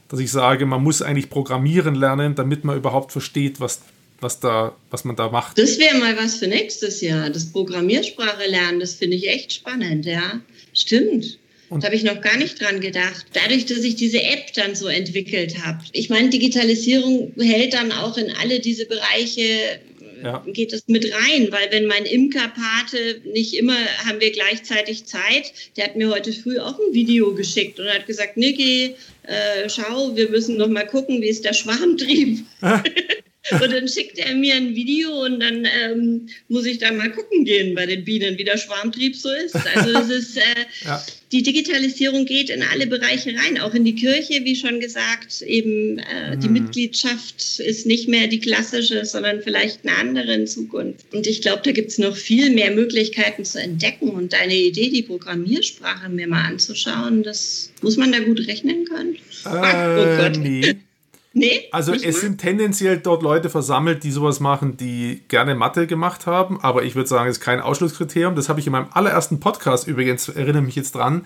[SPEAKER 3] dass ich sage, man muss eigentlich programmieren lernen, damit man überhaupt versteht, was, was, da, was man da macht.
[SPEAKER 1] Das wäre mal was für nächstes Jahr. Das Programmiersprache lernen, das finde ich echt spannend, ja. Stimmt.
[SPEAKER 3] Und-
[SPEAKER 1] da habe ich noch gar nicht dran gedacht. Dadurch, dass ich diese App dann so entwickelt habe. Ich meine, Digitalisierung hält dann auch in alle diese Bereiche,
[SPEAKER 3] Ja.
[SPEAKER 1] geht es mit rein, weil wenn mein Imkerpate nicht immer haben wir gleichzeitig Zeit, der hat mir heute früh auch ein Video geschickt und hat gesagt, Niki, äh, schau, wir müssen noch mal gucken, wie ist der Schwarmtrieb. Und dann schickt er mir ein Video und dann ähm, muss ich da mal gucken gehen bei den Bienen, wie der Schwarmtrieb so ist. Also das ist, äh,
[SPEAKER 3] Ja.
[SPEAKER 1] Die Digitalisierung geht in alle Bereiche rein, auch in die Kirche, wie schon gesagt. Eben äh, die Mitgliedschaft ist nicht mehr die klassische, sondern vielleicht eine andere in Zukunft. Und ich glaube, da gibt es noch viel mehr Möglichkeiten zu entdecken. Und deine Idee, die Programmiersprache mir mal anzuschauen, das muss man da gut rechnen können.
[SPEAKER 3] Äh,
[SPEAKER 1] oh Gott.
[SPEAKER 3] nee.
[SPEAKER 1] Nee?
[SPEAKER 3] Also es sind tendenziell dort Leute versammelt, die sowas machen, die gerne Mathe gemacht haben, aber ich würde sagen, es ist kein Ausschlusskriterium. Das habe ich in meinem allerersten Podcast übrigens, erinnere mich jetzt dran,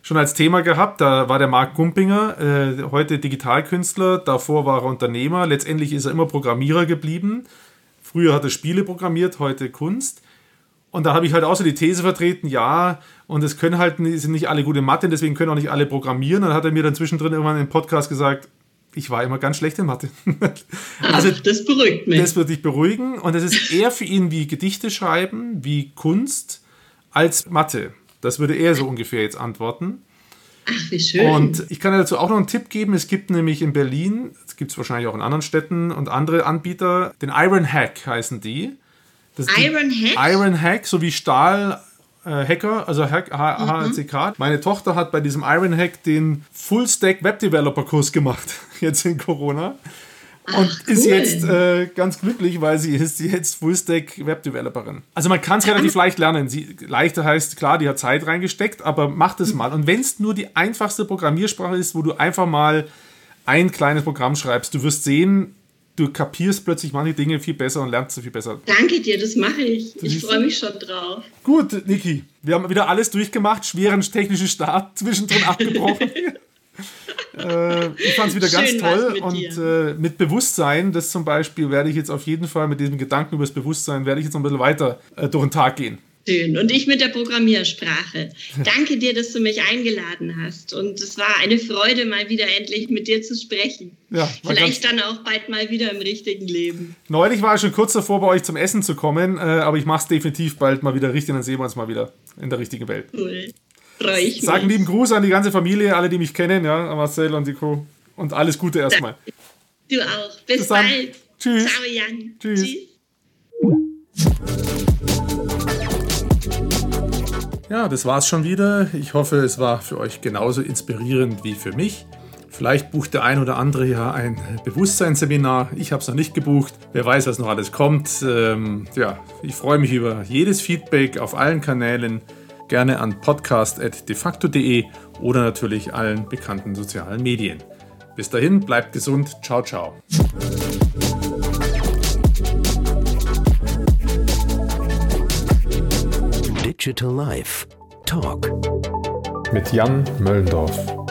[SPEAKER 3] schon als Thema gehabt. Da war der Marc Gumpinger, äh, heute Digitalkünstler, davor war er Unternehmer, letztendlich ist er immer Programmierer geblieben. Früher hat er Spiele programmiert, heute Kunst. Und da habe ich halt auch so die These vertreten, ja, und es können halt sind nicht alle gute Mathe, deswegen können auch nicht alle programmieren. Dann hat er mir dann zwischendrin irgendwann im Podcast gesagt, ich war immer ganz schlecht in Mathe. also
[SPEAKER 1] Ach, das beruhigt mich.
[SPEAKER 3] das wird dich beruhigen und es ist eher für ihn wie Gedichte schreiben, wie Kunst, als Mathe. Das würde er so ungefähr jetzt antworten.
[SPEAKER 1] Ach, wie schön.
[SPEAKER 3] Und ich kann dazu auch noch einen Tipp geben. Es gibt nämlich in Berlin, es gibt es wahrscheinlich auch in anderen Städten und andere Anbieter, den Iron Hack heißen die. Das
[SPEAKER 1] Iron Hack?
[SPEAKER 3] Iron Hack, so wie Stahl. Äh, Hacker, also Hack, HCK. Meine Tochter hat bei diesem Iron Hack den Full Stack Web Developer Kurs gemacht, jetzt in Corona. Und
[SPEAKER 1] Ach,
[SPEAKER 3] ist
[SPEAKER 1] cool.
[SPEAKER 3] jetzt äh, ganz glücklich, weil sie ist jetzt Full-Stack Web-Developerin. Also man kann es relativ leicht lernen. Sie, leichter heißt, klar, die hat Zeit reingesteckt, aber macht es mal. Und wenn es nur die einfachste Programmiersprache ist, wo du einfach mal ein kleines Programm schreibst, du wirst sehen, du kapierst plötzlich manche Dinge viel besser und lernst sie viel besser.
[SPEAKER 1] Danke dir, das mache ich. Ich
[SPEAKER 3] siehst
[SPEAKER 1] freue mich schon drauf.
[SPEAKER 3] Gut, Niki, wir haben wieder alles durchgemacht, schweren technischen Start zwischendrin abgebrochen. äh, ich fand es wieder ganz
[SPEAKER 1] Schön war's
[SPEAKER 3] toll und äh, mit Bewusstsein, das zum Beispiel werde ich jetzt auf jeden Fall mit diesem Gedanken über das Bewusstsein, werde ich jetzt noch ein bisschen weiter äh, durch den Tag gehen.
[SPEAKER 1] Schön. Und ich mit der Programmiersprache. Danke dir, dass du mich eingeladen hast. Und es war eine Freude, mal wieder endlich mit dir zu sprechen.
[SPEAKER 3] Ja,
[SPEAKER 1] Vielleicht dann auch bald mal wieder im richtigen Leben.
[SPEAKER 3] Neulich war ich schon kurz davor, bei euch zum Essen zu kommen, äh, aber ich mache es definitiv bald mal wieder richtig, dann sehen wir uns mal wieder in der richtigen Welt.
[SPEAKER 1] Cool. Freue ich
[SPEAKER 3] Sag einen
[SPEAKER 1] mich.
[SPEAKER 3] lieben Gruß an die ganze Familie, alle, die mich kennen, ja, Marcel und die Co. Und alles Gute erstmal.
[SPEAKER 1] Du auch. Bis,
[SPEAKER 3] Bis
[SPEAKER 1] bald.
[SPEAKER 3] Tschüss.
[SPEAKER 1] Ciao, Jan.
[SPEAKER 3] Tschüss. Ja, das war's schon wieder. Ich hoffe, es war für euch genauso inspirierend wie für mich. Vielleicht bucht der ein oder andere ja ein Bewusstseinsseminar. Ich habe es noch nicht gebucht. Wer weiß, was noch alles kommt. Ähm, ja, ich freue mich über jedes Feedback auf allen Kanälen. Gerne an podcast.defacto.de oder natürlich allen bekannten sozialen Medien. Bis dahin, bleibt gesund. Ciao, ciao.
[SPEAKER 2] Digital Life. Talk.
[SPEAKER 3] Mit Jan Möllendorf.